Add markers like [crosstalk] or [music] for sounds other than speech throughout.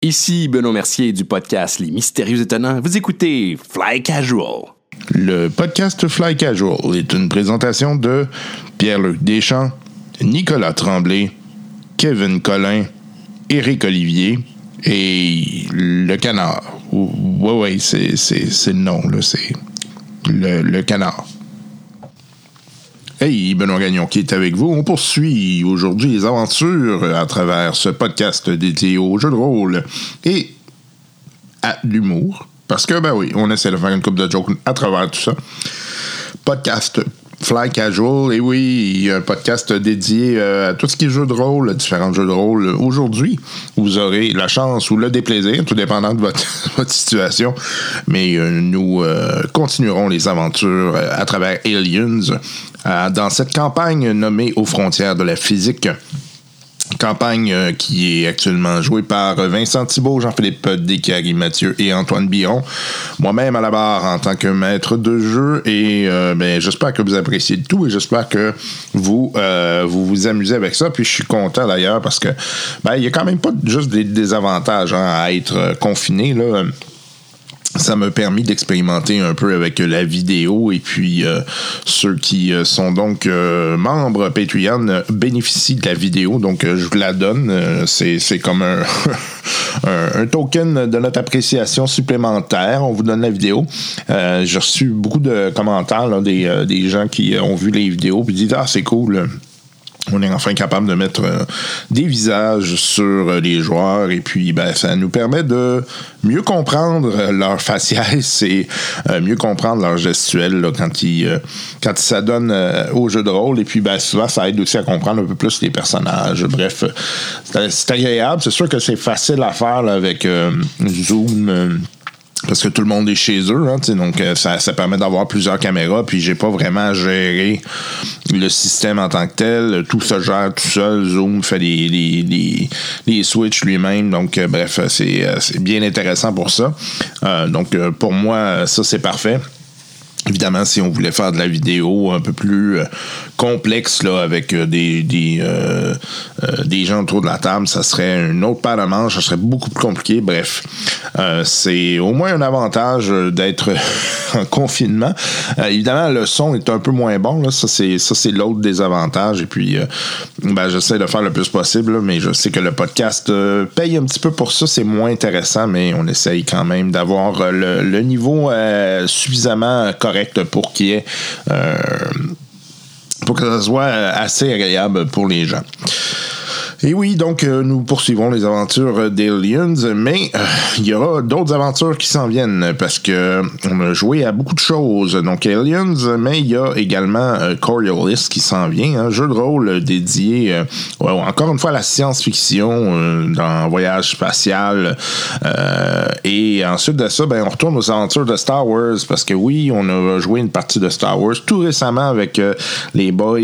Ici Benoît Mercier du podcast Les Mystérieux Étonnants. Vous écoutez Fly Casual. Le podcast Fly Casual est une présentation de Pierre-Luc Deschamps, Nicolas Tremblay, Kevin Collin, Éric Olivier et Le Canard. Oui, oui, c'est, le nom, c'est le Canard. Hey, Benoît Gagnon qui est avec vous. On poursuit aujourd'hui les aventures à travers ce podcast dédié au jeu de rôle et à l'humour. Parce que, ben oui, on essaie de faire une coupe de jokes à travers tout ça. Podcast Fly Casual, et oui, un podcast dédié euh, à tout ce qui est jeu de rôle, différents jeux de rôle. Aujourd'hui, vous aurez la chance ou le déplaisir, tout dépendant de votre, [laughs] situation, mais euh, nous euh, continuerons les aventures à travers Aliens dans cette campagne nommée Aux frontières de la physique campagne euh, qui est actuellement jouée par Vincent Thibault, Jean-Philippe Descaries, Mathieu et Antoine Biron. Moi-même à la barre en tant que maître de jeu et euh, ben, j'espère que vous appréciez tout et j'espère que vous, euh, vous vous amusez avec ça. Puis je suis content d'ailleurs parce que ben, il y a quand même pas juste des désavantages hein, à être confiné. Là ça m'a permis d'expérimenter un peu avec la vidéo et puis euh, ceux qui euh, sont donc euh, membres Patreon bénéficient de la vidéo. Donc je vous la donne. C'est, comme [laughs] un, un, token de notre appréciation supplémentaire. On vous donne la vidéo. J'ai reçu beaucoup de commentaires des, des gens qui ont vu les vidéos puis disent ah c'est cool on est enfin capable de mettre euh, des visages sur euh, les joueurs et puis ben, ça nous permet de mieux comprendre leur faciès [laughs] et euh, mieux comprendre leur gestuelle quand ils quand s'adonnent au jeu de rôle et puis ben, souvent ça aide aussi à comprendre un peu plus les personnages. Bref, c'est agréable. C'est sûr que c'est facile à faire avec Zoom parce que tout le monde est chez eux, hein, donc euh, ça, ça, permet d'avoir plusieurs caméras, puis j'ai pas vraiment géré le système en tant que tel. Tout se gère tout seul. Zoom fait les, les, les, switches lui-même, donc euh, bref, euh, c'est bien intéressant pour ça. donc pour moi, ça c'est parfait. Évidemment, si on voulait faire de la vidéo un peu plus euh, complexe là, avec euh, des, des, euh, des, gens autour de la table, ça serait une autre paire de manches, ça serait beaucoup plus compliqué. Bref, c'est au moins un avantage d'être [laughs] en confinement. évidemment, le son est un peu moins bon. Là. Ça, c'est, ça, c'est l'autre désavantage. Et puis, ben, j'essaie de faire le plus possible, mais je sais que le podcast paye un petit peu pour ça. C'est moins intéressant, mais on essaye quand même d'avoir le, le niveau suffisamment correct pour qu'il ait euh, pour que ça soit assez agréable pour les gens. Et oui, donc euh, nous poursuivons les aventures d'Aliens, mais euh, il y aura d'autres aventures qui s'en viennent parce que on a joué à beaucoup de choses. Donc Aliens, mais il y a également euh, Coriolis qui s'en vient, un jeu de rôle dédié encore une fois à la science-fiction dans voyage spatial. et ensuite de ça, ben, on retourne aux aventures de Star Wars parce que oui, on a joué une partie de Star Wars tout récemment avec les boys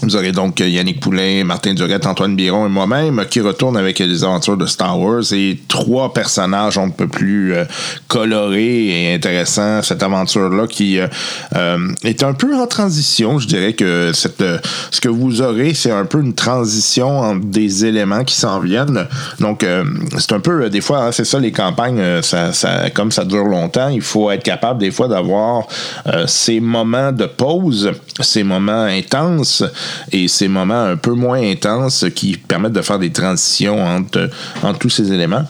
vous aurez donc Yannick Poulain, Martin Durette, Antoine Biron et moi-même qui retournent avec les aventures de Star Wars et trois personnages un peu plus euh, colorés et intéressants. Cette aventure-là qui euh, euh, est un peu en transition. Je dirais que cette, ce que vous aurez, c'est un peu une transition entre des éléments qui s'en viennent. Donc, c'est un peu, des fois, hein, c'est ça, les campagnes, ça, ça, comme ça dure longtemps, il faut être capable des fois d'avoir ces moments de pause, ces moments intenses et ces moments un peu moins intenses qui permettent de faire des transitions entre, entre tous ces éléments.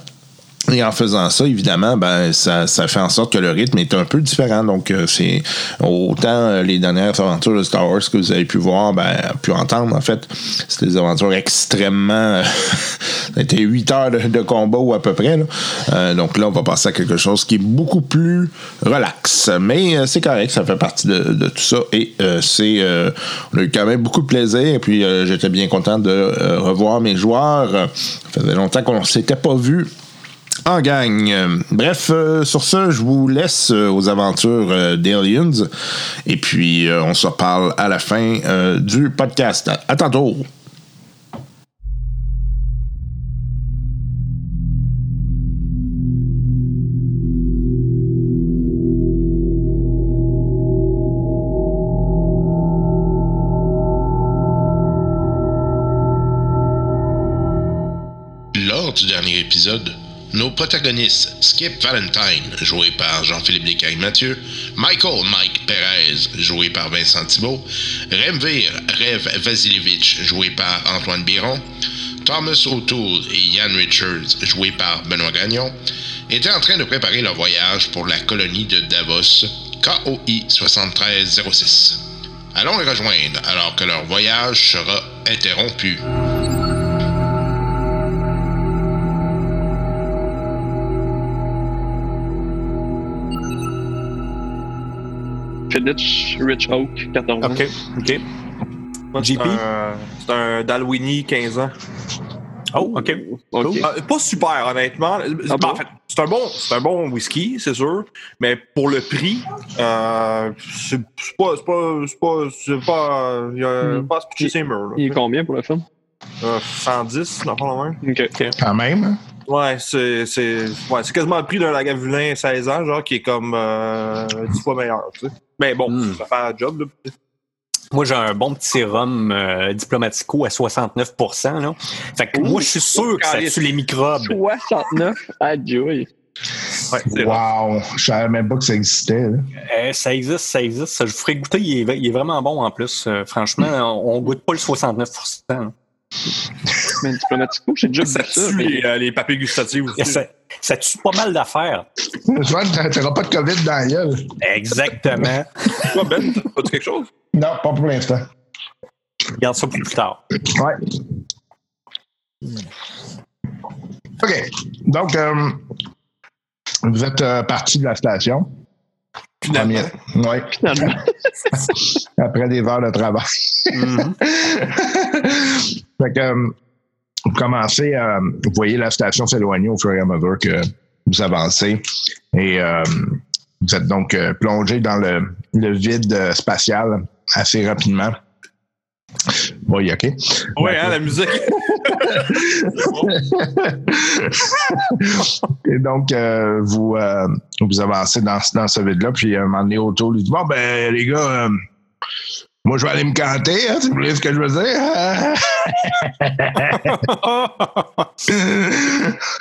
Et en faisant ça, évidemment, ben ça, ça fait en sorte que le rythme est un peu différent. Donc, euh, c'est autant euh, les dernières aventures de Star Wars que vous avez pu voir, ben, pu entendre, en fait. C'est des aventures extrêmement. [laughs] a été 8 heures de, combat ou à peu près. Là. donc là, on va passer à quelque chose qui est beaucoup plus relax. Mais c'est correct, ça fait partie de, tout ça. Et c'est. on a eu quand même beaucoup de plaisir. Et puis, j'étais bien content de revoir mes joueurs. Ça faisait longtemps qu'on ne s'était pas vu en gang. Bref, euh, sur ce, je vous laisse euh, aux aventures euh, d'Aliens. Et puis, on se reparle à la fin du podcast. À tantôt! épisode, nos protagonistes Skip Valentine, joué par Jean-Philippe Descailles-Mathieu, Michael Mike Perez, joué par Vincent Thibault, Remvir Rev Vasilevich, joué par Antoine Biron, Thomas O'Toole et Ian Richards, joués par Benoît Gagnon, étaient en train de préparer leur voyage pour la colonie de Davos, KOI 7306. Allons les rejoindre alors que leur voyage sera interrompu. Rich Oak, 14 ans. OK, OK. Moi, c'est JP? un- C'est un Dalwini, 15 ans. Oh, OK. Ok. Cool. Euh, pas super, honnêtement. Ah bon? En fait, c'est un, bon, c'est un bon whisky, c'est sûr. Mais pour le prix, euh, c'est pas. C'est pas. C'est pas. C'est pas. Il y a Hmm. pas à se murs. Il est combien pour le film? Euh, 110, dans le fond, la même. Ok. Quand même. Ouais, c'est. C'est ouais, c'est quasiment le prix d'un Lagavulin 16 ans, genre, qui est comme euh, 10 fois meilleur, tu sais. Mais bon, Hmm. ça fait un job, là. Moi, j'ai un bon petit rhum euh, diplomatico à 69 là. Fait que moi, je suis sûr que ça tue les microbes. 69? Adieu. Ouais. Wow, je savais même pas que ça existait. là. Euh, ça existe, ça existe. Je vous ferai goûter. Il est, il est vraiment bon en plus. Euh, franchement, on, on goûte pas le 69 hein. Mais Diplomatico, j'ai déjà Ça vu ça. tue mais- les, euh, les papiers gustatifs aussi. ça, ça tue pas mal d'affaires. Souvent, t'auras pas de COVID dans la gueule. Exactement. Toi, Ben, as-tu quelque chose? Non, pas pour l'instant. Regarde ça pour plus tard. Ouais. OK. Donc, euh, vous êtes euh, parti de la station. Finalement. Oui. Finalement. [laughs] Après des heures de travail. Mhm. fait que, euh, vous commencez à. Vous voyez la station s'éloigner au fur et à mesure que vous avancez. Et euh, vous êtes donc euh, plongé dans le, le vide euh, spatial assez rapidement. Oui, OK. Ouais, hein, la musique. [laughs] Et donc, euh, vous, euh, vous avancez dans, dans ce vide-là, puis à un moment donné, autour, il dit Bon, ben, les gars, euh, moi, je vais aller me canter, hein, si vous voulez ce que je veux dire. tu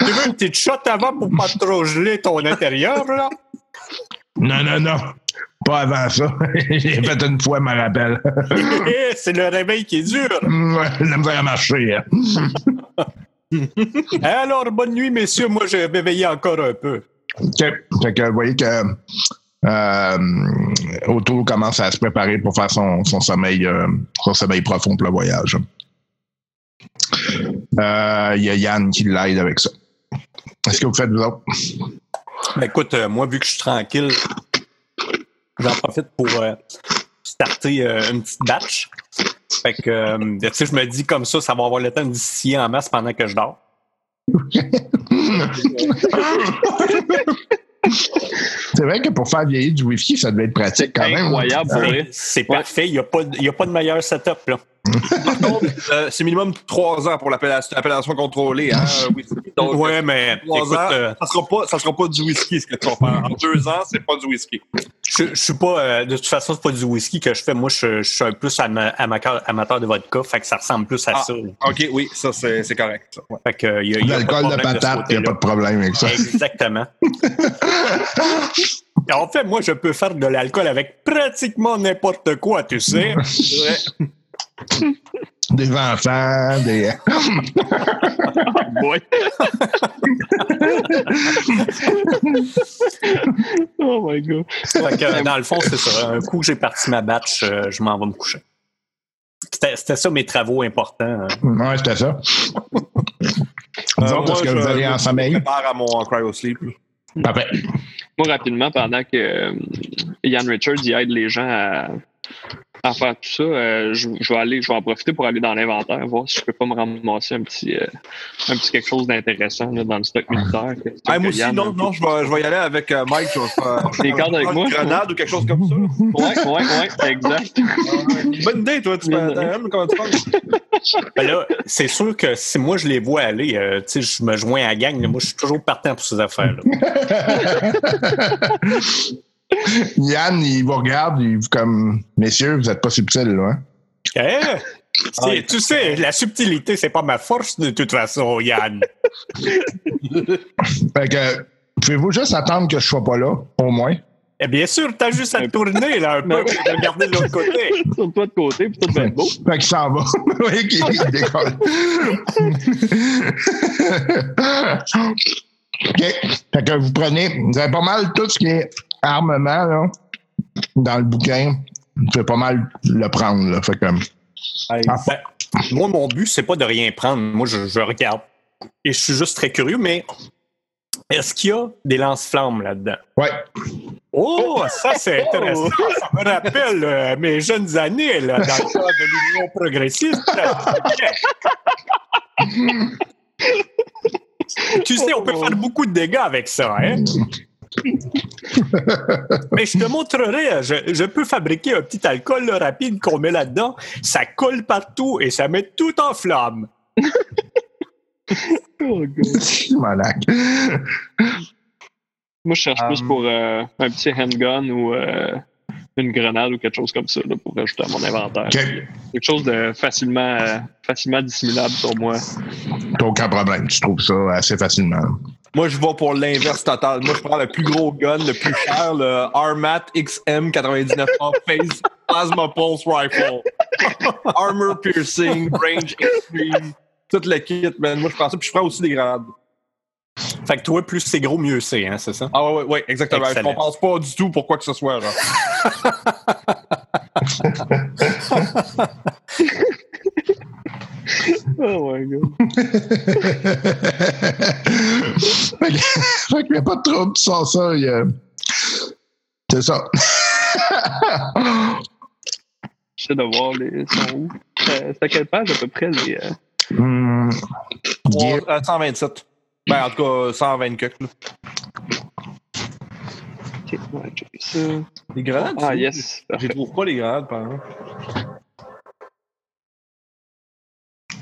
veux une petite shot avant pour pas trop geler ton intérieur, là? non, non, non. Pas avant ça. [laughs] J'ai fait une fois, je me rappelle. [laughs] C'est le réveil qui est dur. Ouais, la misère à marcher. hein. [laughs] Alors, bonne nuit, messieurs. Moi, je vais veiller encore un peu. OK. Fait que vous voyez que euh, Otto commence à se préparer pour faire son, son sommeil, euh, son sommeil profond pour le voyage. Euh, Il y a Yann qui l'aide avec ça. Qu'est-ce que vous faites, vous autres? Ben, écoute, euh, moi, vu que je suis tranquille, j'en profite pour euh, starter euh, une petite batch. Fait que, euh, tu sais, je me dis comme ça, ça va avoir le temps de distiller en masse pendant que je dors. [laughs] C'est vrai que pour faire vieillir du whisky, ça devait être pratique quand même. incroyable, C'est- parfait. Il n'y a, pas de- il y a pas de meilleur setup, là. Par contre, euh, c'est minimum 3 ans pour l'appellation l'appellation contrôlée. Hein, [laughs] whisky. Donc, ouais, mais trois écoute, ans, euh, ça sera pas, ça sera pas du whisky ce que tu vas faire. En deux ans, c'est pas du whisky. je, je suis pas, euh, de toute façon, c'est pas du whisky que je fais. Moi, je, je suis un plus ama- amateur, amateur de vodka, fait que ça ressemble plus à Ah. ça. là. OK, oui, ça, c'est c'est correct. ça. Ouais. Fait que, il y a, y L'alcool de problème ce patate, il n'y a pas de problème avec ça. Exactement. [laughs] en fait, moi, je peux faire de l'alcool avec pratiquement n'importe quoi, tu sais. Des enfants, des. Boy. oh my god. Fait que, euh, dans le fond, c'est ça. Un coup j'ai parti ma batch, euh, je m'en vais me coucher. C'était ça mes travaux importants. hein. Ouais, c'était ça. Vous Euh, autres, est-ce que moi, vous je- allez en Je sommeil? me prépare à mon cryo sleep. Parfait. Moi, rapidement, pendant que euh, Ian Richards il aide les gens à, à faire tout ça, euh, je, je vais aller, je vais en profiter pour aller dans l'inventaire, voir si je peux pas me ramasser un petit, euh, un petit quelque chose d'intéressant là, dans le stock militaire. que- Ah, que moi aussi, Yann, non, non, je vais, je vais y aller avec euh, Mike. Je vais faire [laughs] Des cartes avec une grenade ou quelque chose comme ça. Ouais, ouais, ouais, exact. Bonne idée, toi. Tu. Hein, comment tu penses? Ben là, c'est sûr que si moi je les vois aller, euh, tu sais, je me joins à la gang. là. moi, je suis toujours partant pour ces affaires-là. [laughs] Yann, il vous regarde, il vous comme Messieurs, vous n'êtes pas subtils, là. Hein? Eh, [laughs] C'est- tu sais, la subtilité, c'est pas ma force de toute façon, Yann. [laughs] Fait que, pouvez-vous juste attendre que je sois pas là, au moins? Eh bien sûr, t'as juste à te tourner là, un [laughs] peu et de regarder de l'autre côté. Sur toi de côté, puis tout va être beau. Fait qu'il s'en va. oui, qu'il il décolle. OK. Fait que vous prenez, vous avez pas mal tout ce qui est armement, là, dans le bouquin. Pouvez pas mal le prendre, là. Fait que, Ben, moi, mon but, c'est pas de rien prendre. Moi, je, je regarde. Et je suis juste très curieux, mais est-ce qu'il y a des lance-flammes là-dedans? ouais. Oh, ça, c'est intéressant. Ça me rappelle euh, mes jeunes années là, dans le cadre de l'Union progressiste. [laughs] tu sais, on peut faire beaucoup de dégâts avec ça, hein? Mais je te montrerai, je, je peux fabriquer un petit alcool là, rapide qu'on met là-dedans. Ça colle partout et ça met tout en flamme. [laughs] Oh, God. Monac. Moi, je cherche plus Um, pour euh, un petit handgun ou euh, une grenade ou quelque chose comme ça là, pour rajouter à mon inventaire. Quelque chose de facilement, euh, facilement dissimulable sur moi. T'as aucun problème. Tu trouves ça assez facilement. Moi, je vais pour l'inverse total. Moi, je prends le plus gros gun, le plus cher, le Armat XM 99 Phase Plasma Pulse Rifle. [laughs] Armor piercing, range extreme, tout le kit, man. Moi, je prends ça, puis je prends aussi des grenades. Fait que toi, plus c'est gros, mieux c'est, hein, c'est ça? Ah ouais, ouais, ouais, exactement. Excellent. Je compense pas du tout pour quoi que ce soit, genre. [laughs] Oh my God. [laughs] fait qu'il [laughs] n'y a pas de trouble, tu sors ça. a- C'est ça. [laughs] J'essaie de voir les sont où. Euh, C'est à quelle page à peu près les. euh. Trois- euh, 127. Ben, en tout cas, 120 cucks, là. Ok, on va checker ça. Les grenades? Ah, tu- yes. Je trouve pas les grenades, par exemple.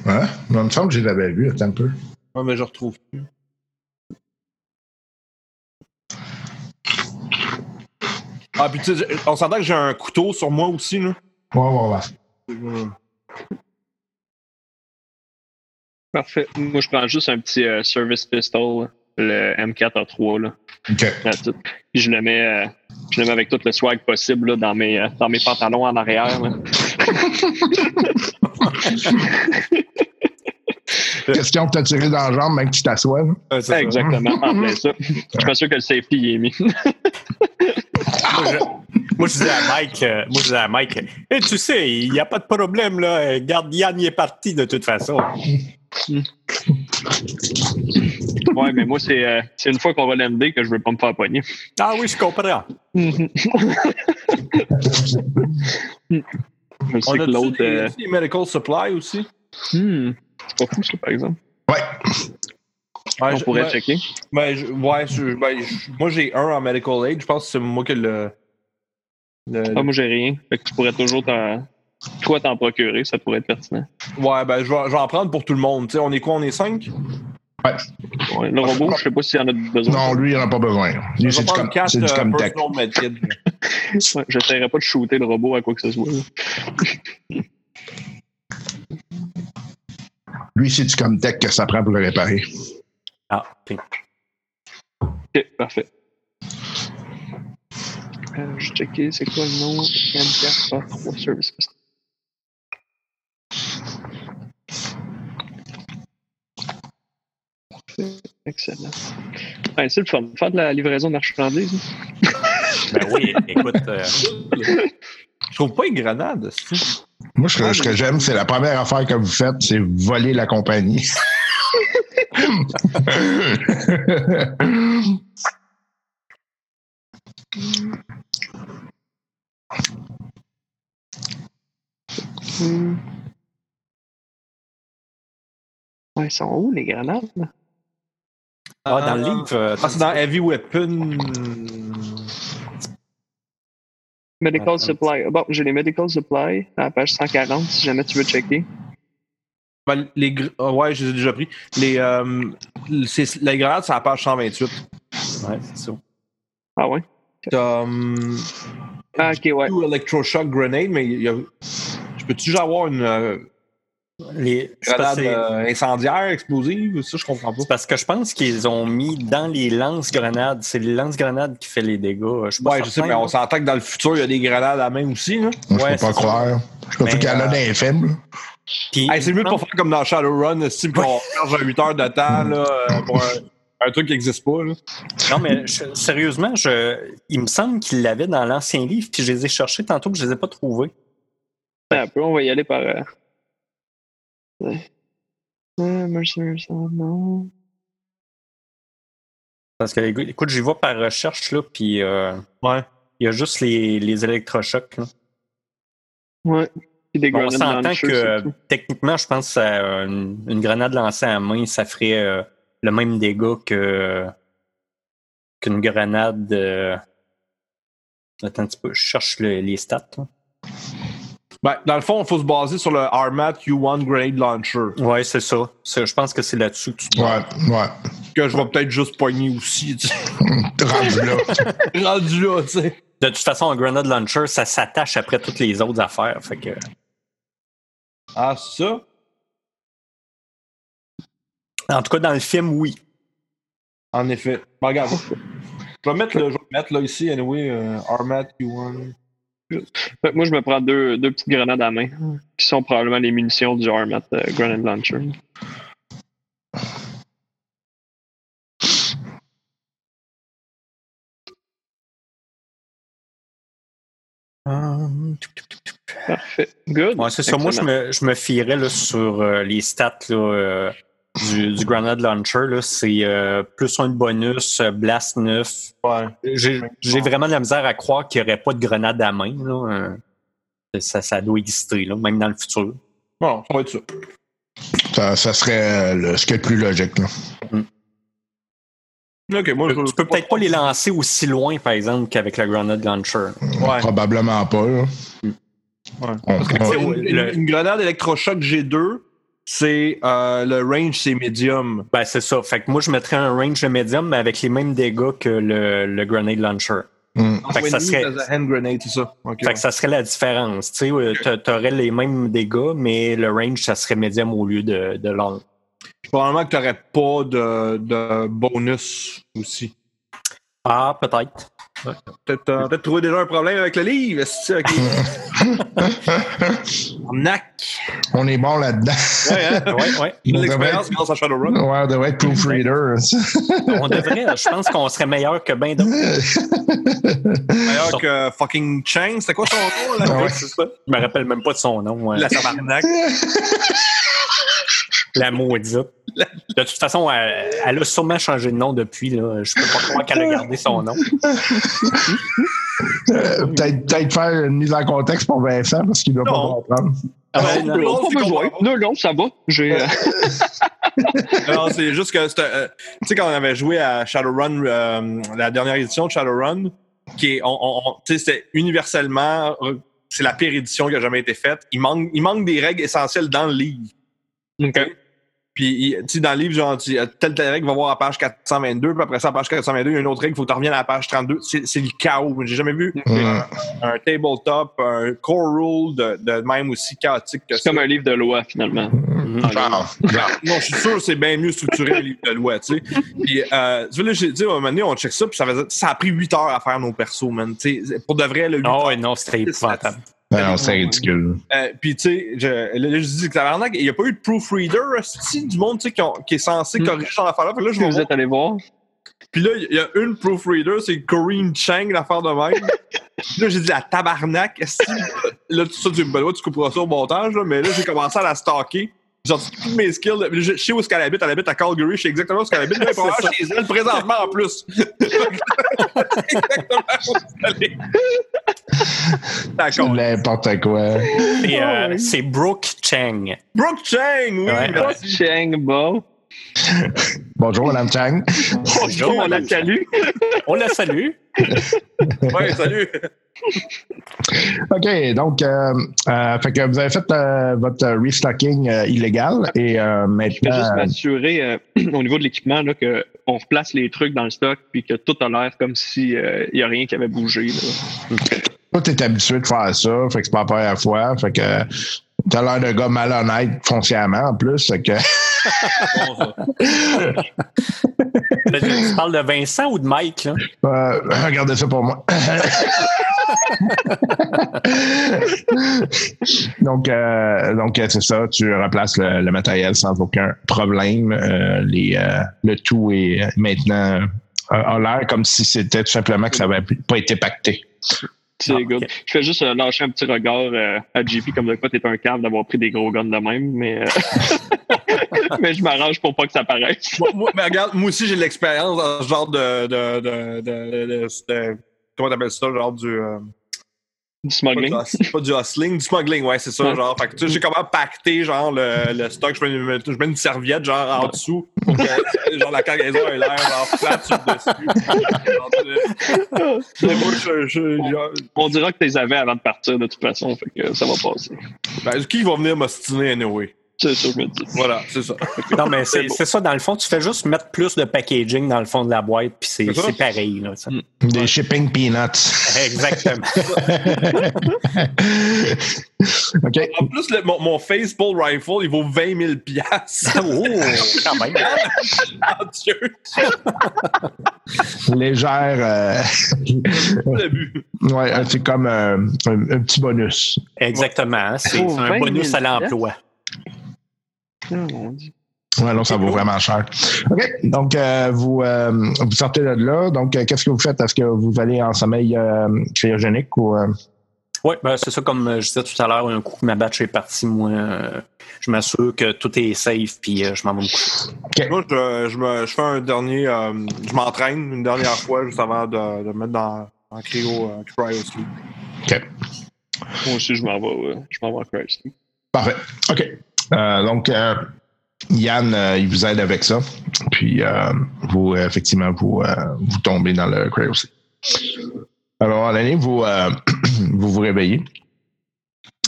Hein? Il me semble que je l'avais vu. Attends un peu. Ouais, mais je retrouve plus. Ah, puis tu sais, on s'entend que j'ai un couteau sur moi aussi, là. Ouais, ouais, ouais. Parfait. Moi, je prends juste un petit euh, service pistol, le M4A3. Là. OK. Je le mets, euh, je le mets avec tout le swag possible là, dans, mes, euh, dans mes pantalons en arrière. là. [laughs] Question pour te tirer dans la jambe, même que tu. Ouais, ça. Exactement, en plein ça. [laughs] Je suis pas sûr que le safety y est mis. [laughs] Moi, je, moi, je disais à Mike, euh, moi, je disais à Mike, Eh, tu sais, il n'y a pas de problème, là. Garde, Yann, il est parti de toute façon. ouais, mais moi, c'est euh, c'est une fois qu'on va l'MD que je veux pas me faire pogner. Ah oui, je comprends. je sais On que a l'autre. euh, des medical supply aussi? hmm, c'est pas fou, ça, par exemple. Ouais. Ouais, On je- pourrait ben, checker. ben, je- ouais, je- ben, je- moi j'ai un en medical aid. Je pense que c'est moi que le. le- Ah, moi, j'ai rien. Fait que tu pourrais toujours t'en. Toi, t'en procurer, ça pourrait être pertinent. Ouais, ben je vais, je vais en prendre pour tout le monde. Tu sais, on est quoi? On est cinq? Ouais, le robot, je sais pas s'il y en a besoin. Non, lui, il n'en a pas besoin. Lui, c'est du, com- c'est du euh, Comtech. Ouais, J'essaierai pas de shooter le robot à quoi que ce soit. Lui, c'est du Comtech que ça prend pour le réparer. Ah, ok. Ok, parfait. Euh, je vais checker, c'est quoi le nom? M4A3 Service Pistol. Parfait, Excellent. Ouais, c'est le fun. Faire de la livraison de marchandises. Ben oui, écoute, euh, Je trouve pas grenades. c'est- Moi, ce que, ce que j'aime, c'est la première affaire que vous faites, c'est voler la compagnie. [laughs] Hmm. Ouais, ils sont où les grenades? là? ah, dans le livre, euh, Ah, c'est dans Heavy Weapon. Medical. Supply. Bon, j'ai les Medical Supply à la page 140 si jamais tu veux checker. Ben, les ah ouais, je les ai déjà pris. Les, euh, c'est- les grenades, c'est à la page 128. ouais, c'est ça. Ah ouais? T'as. hum, Ah, ok, ouais. Two Electroshock Grenade, mais il y a- je peux-tu juste avoir une, euh, Les, c'est parce Grenade que- euh, incendiaire, explosive, ça, je comprends pas. c'est parce que je pense qu'ils ont mis dans les lance-grenades. C'est les lance-grenades qui fait les dégâts. Je suis pas Ouais, je sais, mais on s'entend que dans le futur, il y a des grenades à la main aussi. Là. Moi, je Ouais, peux c'est pas ça. croire. Je peux Mais, qu'il y en a euh, dans Hey, c'est mieux de pas faire comme dans Shadowrun, style qu'on charge à 8 heures de temps là, euh, pour un, un truc qui n'existe pas. Là. Non, mais je- sérieusement, je, il me semble qu'il l'avait dans l'ancien livre, puis je les ai cherchés tantôt, que je les ai pas trouvés. Un peu, on va y aller par. Euh... ouais. Non. Parce que, écoute, j'y vois par recherche, là, puis euh, Ouais. il y a juste les, les électrochocs. là. Ouais. Des Bon, on s'entend que euh, techniquement, je pense que euh, une, une grenade lancée à main, ça ferait euh, le même dégât que qu'une grenade. euh, Attends un petit peu, je cherche le- les stats. Ben, dans le fond, il faut se baser sur le Armat U1 Grenade Launcher, Ouais, c'est ça. Je pense que c'est là-dessus que tu te Ouais, ouais. que je vais peut-être juste poigner aussi. tu sais. [laughs] Rendu là. [laughs] Rendu là, tu sais. De toute façon, un grenade launcher, ça s'attache après toutes les autres affaires. Fait que, Ah, ça? en tout cas, dans le film, oui. En effet. Ben, regarde. Je vais mettre, le, je vais mettre là ici, anyway, euh, Armat U1. Fait que moi, je me prends deux, deux petites grenades à main, qui sont probablement les munitions du Armat euh, Grenade Launcher. Parfait. Good. Ouais, c'est ça. Moi, je me, je me fierais là, sur euh, les stats là, euh, du, du Grenade Launcher. là. C'est euh, plus un de bonus, euh, Blast 9. Ouais. J'ai j'ai vraiment de la misère à croire qu'il n'y aurait pas de grenade à main. Là. Ça, ça doit exister, là, même dans le futur. Bon, ça va être ça. Ça, ça serait le, ce qui est le plus logique. Là. Ok, moi, je Tu peux peut-être pas les lancer aussi loin, par exemple, qu'avec le Grenade Launcher. Ouais. Probablement pas. Là. Ouais. Parce que, une, une- une grenade électrochoc G2, c'est euh, le range, c'est médium. Ben, c'est ça. Fait que moi, je mettrais un range de médium, mais avec les mêmes dégâts que le, le Grenade Launcher. Hmm. Fait que ça serait- hand grenade, c'est ça. Ok, Fait que ça serait la différence. Tu sais, t'a- t'aurais les mêmes dégâts, mais le range, ça serait médium au lieu de, de long. Puis Probablement que tu n'aurais pas de, de bonus aussi. Ah, peut-être. Peut-être euh, peut-être trouvé déjà un problème avec le livre. est-ce que- ok. [laughs] Nac. On est bon là-dedans. Ouais, hein? Ouais, ouais. [laughs] L'expérience devrait- grâce à Shadowrun. Ouais, on devrait être proofreader. On devrait, je pense qu'on serait meilleur que bien d'autres. Meilleur que fucking Chang. C'était quoi son nom? Là? Ouais. C'est ça. Je me rappelle même pas de son nom. ouais. La tabarnak. [laughs] La maudite. De toute façon, elle, elle a sûrement changé de nom depuis. Là. Je peux pas croire qu'elle a gardé son nom. Euh, Peut-être peut-être faire une mise en contexte pour Vincent parce qu'il doit pas comprendre. Ah Ouais, ouais, non. non. Non, pas. Non, non, ça va. J'ai. euh, [laughs] Non, c'est juste que c'était, euh, tu sais quand on avait joué à Shadowrun, euh, la dernière édition de Shadowrun, qui est, on, on- on- tu sais, c'était universellement, euh, c'est la pire édition qui a jamais été faite. Il manque, il manque des règles essentielles dans le livre. Puis, tu sais, dans le livre, genre, tu- telle telle règle va voir à page 422, puis après ça, à page 422, il y a une autre règle, il faut que tu reviennes à la page 32. C'est c'est le chaos. J'ai jamais vu un tabletop, un core rule de, de même aussi chaotique que C'est ça. comme un livre de loi, finalement. Mhm. Genre, genre. Non, je suis sûr que c'est bien mieux structuré un livre de loi, tu sais. Puis, euh, tu vois, là, j'ai dit, à un moment donné, on check ça, puis ça, faisait- ça a pris 8 heures à faire nos persos, man. Tu sais, pour de vrai, le 8 Ah heures. ouais, non, c'était épouvantable. Ben non, c'est ridicule. Euh, puis, tu sais, je, là, je dis que tabarnak, il n'y a pas eu de proofreader, esti, du monde, tu sais, qui, est censé Mm. corriger son affaire-là. Là, je Si vous êtes allé voir? Puis là, il y a une proofreader, c'est Corinne Chang, l'affaire de même. Puis [laughs] là, j'ai dit la tabarnak. Là, tout ça, tu me ben, tu couperas ça au montage, là, mais là, j'ai commencé à la stalker. Sorti toutes mes skills. Je, je sais où est-ce qu'elle habite. Elle habite à Calgary. Je sais exactement où est-ce qu'elle habite. Là, elle est probablement chez elle présentement en plus. [laughs] exactement où. N'importe quoi. Et, euh, c'est Brooke Chang. Brooke Chang, oui. Ouais. merci. Cheng Bo. [laughs] Bonjour, Madame Chang. Bonjour, on la salue. On la salue. Ouais, salut. OK, donc, euh, euh, fait que vous avez fait euh, votre restocking euh, illégal et euh, Je vais juste maintenant. m'assurer euh, [clears throat] au niveau de l'équipement là, qu'on replace les trucs dans le stock puis que tout a l'air comme si il n'y a rien qui avait bougé. Là. Toi, t'es habitué de faire ça, fait que c'est pas la première fois. Fait que t'as l'air d'un gars malhonnête foncièrement en plus. Que... [laughs] Tu parles de Vincent ou de Mike, là? Euh, regardez ça pour moi. [laughs] donc, euh, donc euh, c'est ça, tu replaces le, le matériel sans aucun problème. Euh, les, le tout est maintenant a l'air comme si c'était tout simplement que ça n'avait pas été pacté. C'est Ah, good. ok. Je fais juste euh, lâcher un petit regard euh, à JP comme de quoi t'es un câble d'avoir pris des gros guns de même, mais, euh, [laughs] mais je m'arrange pour pas que ça paraisse. moi, moi- mais regarde, moi aussi, j'ai de l'expérience dans ce genre de. de, de, de, de- de- comment t'appelles ça, genre du. euh, Du pas, smuggling. du hus- pas du hustling, du smuggling, ouais, c'est ça, Ouais. genre. Fait que tu sais, j'ai comment pacter, genre, le, le stock. Je mets, une- je mets une serviette, genre, en dessous, pour que, genre, la cargaison ait l'air, genre, flat sur le dessus. [laughs] Mais moi, je. je- genre, On dira que tu les avais avant de partir de toute façon, fait que ça va passer. ben, qui va venir m'ostiner, anyway? C'est ça, je me dis. Voilà, c'est ça. [laughs] Non, mais c'est c'est ça, dans le fond, tu fais juste mettre plus de packaging dans le fond de la boîte, puis c'est C'est ça. c'est pareil. Là, ça. Des shipping peanuts. [laughs] Exactement. [laughs] En plus, le- mon, mon Facepole Rifle, il vaut 20 000 piastres. oh, quand même. Mon Dieu, Légère. euh, le but. ouais, c'est comme euh, un, un petit bonus. Exactement. C'est Oh, c'est un 20 000 bonus à l'emploi. Oh, mon Dieu. Ouais, non, ça vaut [laughs] vraiment cher. OK. Donc, euh, vous, euh, vous sortez de là. Donc, euh, qu'est-ce que vous faites? Est-ce que vous allez en sommeil euh, cryogénique ou. euh, Oui, ben, c'est ça, comme je disais tout à l'heure, un coup que ma batch est partie, moi, euh, je m'assure que tout est safe, puis euh, je m'en vais me coucher. Moi, je, je, me, je fais un dernier. euh, je m'entraîne une dernière fois juste avant de, de me mettre dans, en cryo, euh, cryo sleep. OK. Moi aussi, je m'en vais, je m'en vais à Christ. Parfait. OK. Euh, donc, euh, Yann, euh, il vous aide avec ça. Puis, euh, vous, effectivement, vous, euh, vous tombez dans le cryo sleep. Alors, l'année, vous, euh, [clears throat] vous vous réveillez.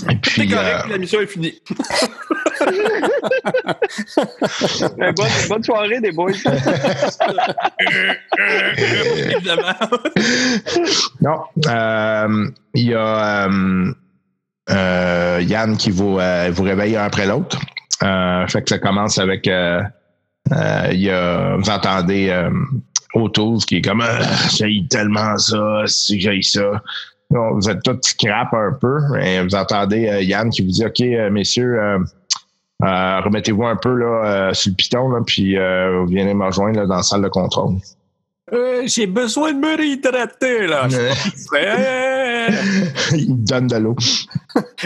Et C'est puis, correct, euh, la mission est finie. [laughs] Eh, bonne, bonne soirée, des boys. [laughs] Évidemment. Non. Euh, Il y a euh, euh, Yann qui vous, euh, vous réveille un après l'autre. Euh, fait que ça commence avec. euh, euh, il y a, vous entendez euh, O'Toole qui est comme J'ai tellement ça, si j'ai ça. Vous êtes tous scrap un peu. Et vous entendez Yann qui vous dit OK, messieurs, euh, euh, remettez-vous un peu là, euh, sur le piton, là, puis euh, vous venez me rejoindre là, dans la salle de contrôle. Euh, J'ai besoin de me réhydrater, là. [laughs] il me donne de l'eau.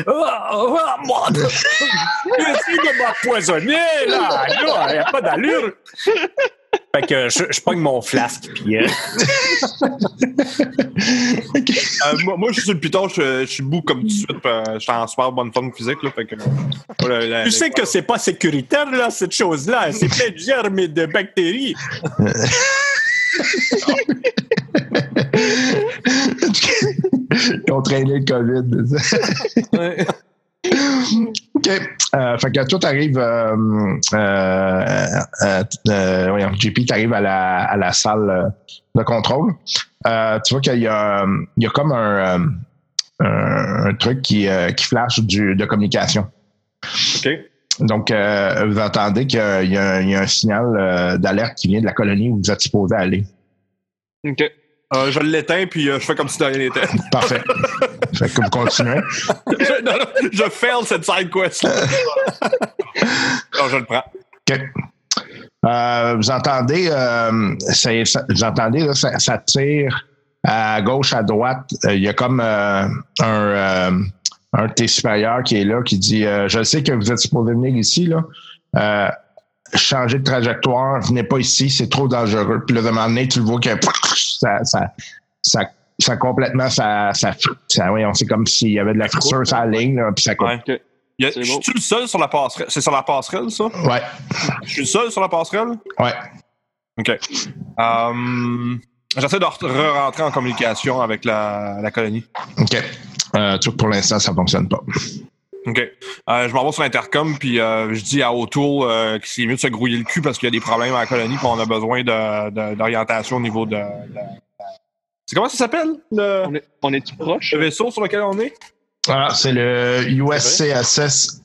oh, oh, mon Dieu. Essaye de m'empoisonner, là. Là, il n'y a pas d'allure. Fait que je, je pogne mon flasque, puis euh, [laughs] Euh, moi, moi, je suis sur le piton, je, je suis debout comme tout de suite. euh, je suis en super bonne forme physique. Là, fait que, euh, la- la- tu sais que c'est pas sécuritaire, là, cette chose-là. C'est plein de germes et de bactéries. [laughs] Ils ont traîné le COVID. OK. Euh, fait que tout arrive. Euh, euh, euh, euh, voyons, JP, t'arrives à la, à la salle de contrôle. Euh, tu vois qu'il y a, il y a comme un, un, un truc qui, qui flash du, de communication. OK. Donc, vous entendez qu'il y a, y un signal d'alerte qui vient de la colonie où vous êtes supposé aller. OK. Euh, je l'éteins, puis euh, je fais comme si de rien n'était. [laughs] Parfait. fait que vous continuez. je, non, non, je fail cette side quest. [laughs] non, je le prends. OK. Euh, vous entendez, ça- vous entendez là, ça, ça tire à gauche, à droite. Il y a comme un, un de tes supérieurs qui est là, qui dit Je sais que vous êtes supposé venir ici, là. Changez de trajectoire, venez pas ici, c'est trop dangereux. Puis là, de moment donné, tu le vois que ça, ça, ça, ça complètement, ça, ça, ça voyons, c'est comme s'il y avait de la friture sur la ligne, là, puis ça coupe. Ouais. A- Je suis le seul sur la passerelle? C'est sur la passerelle, ça? Ouais, Je suis le seul sur la passerelle? ouais. OK. Euh, J'essaie de re- re-rentrer en communication avec la, la colonie. OK. Euh, pour l'instant, ça fonctionne pas. OK. Euh, je m'en vais sur l'intercom, puis euh, je dis à O'Toole euh, que c'est mieux de se grouiller le cul parce qu'il y a des problèmes à la colonie, puis on a besoin de- de- d'orientation au niveau de. de- C'est comment ça s'appelle, le, On est, on proche? le vaisseau sur lequel on est? Ah, c'est le USCSS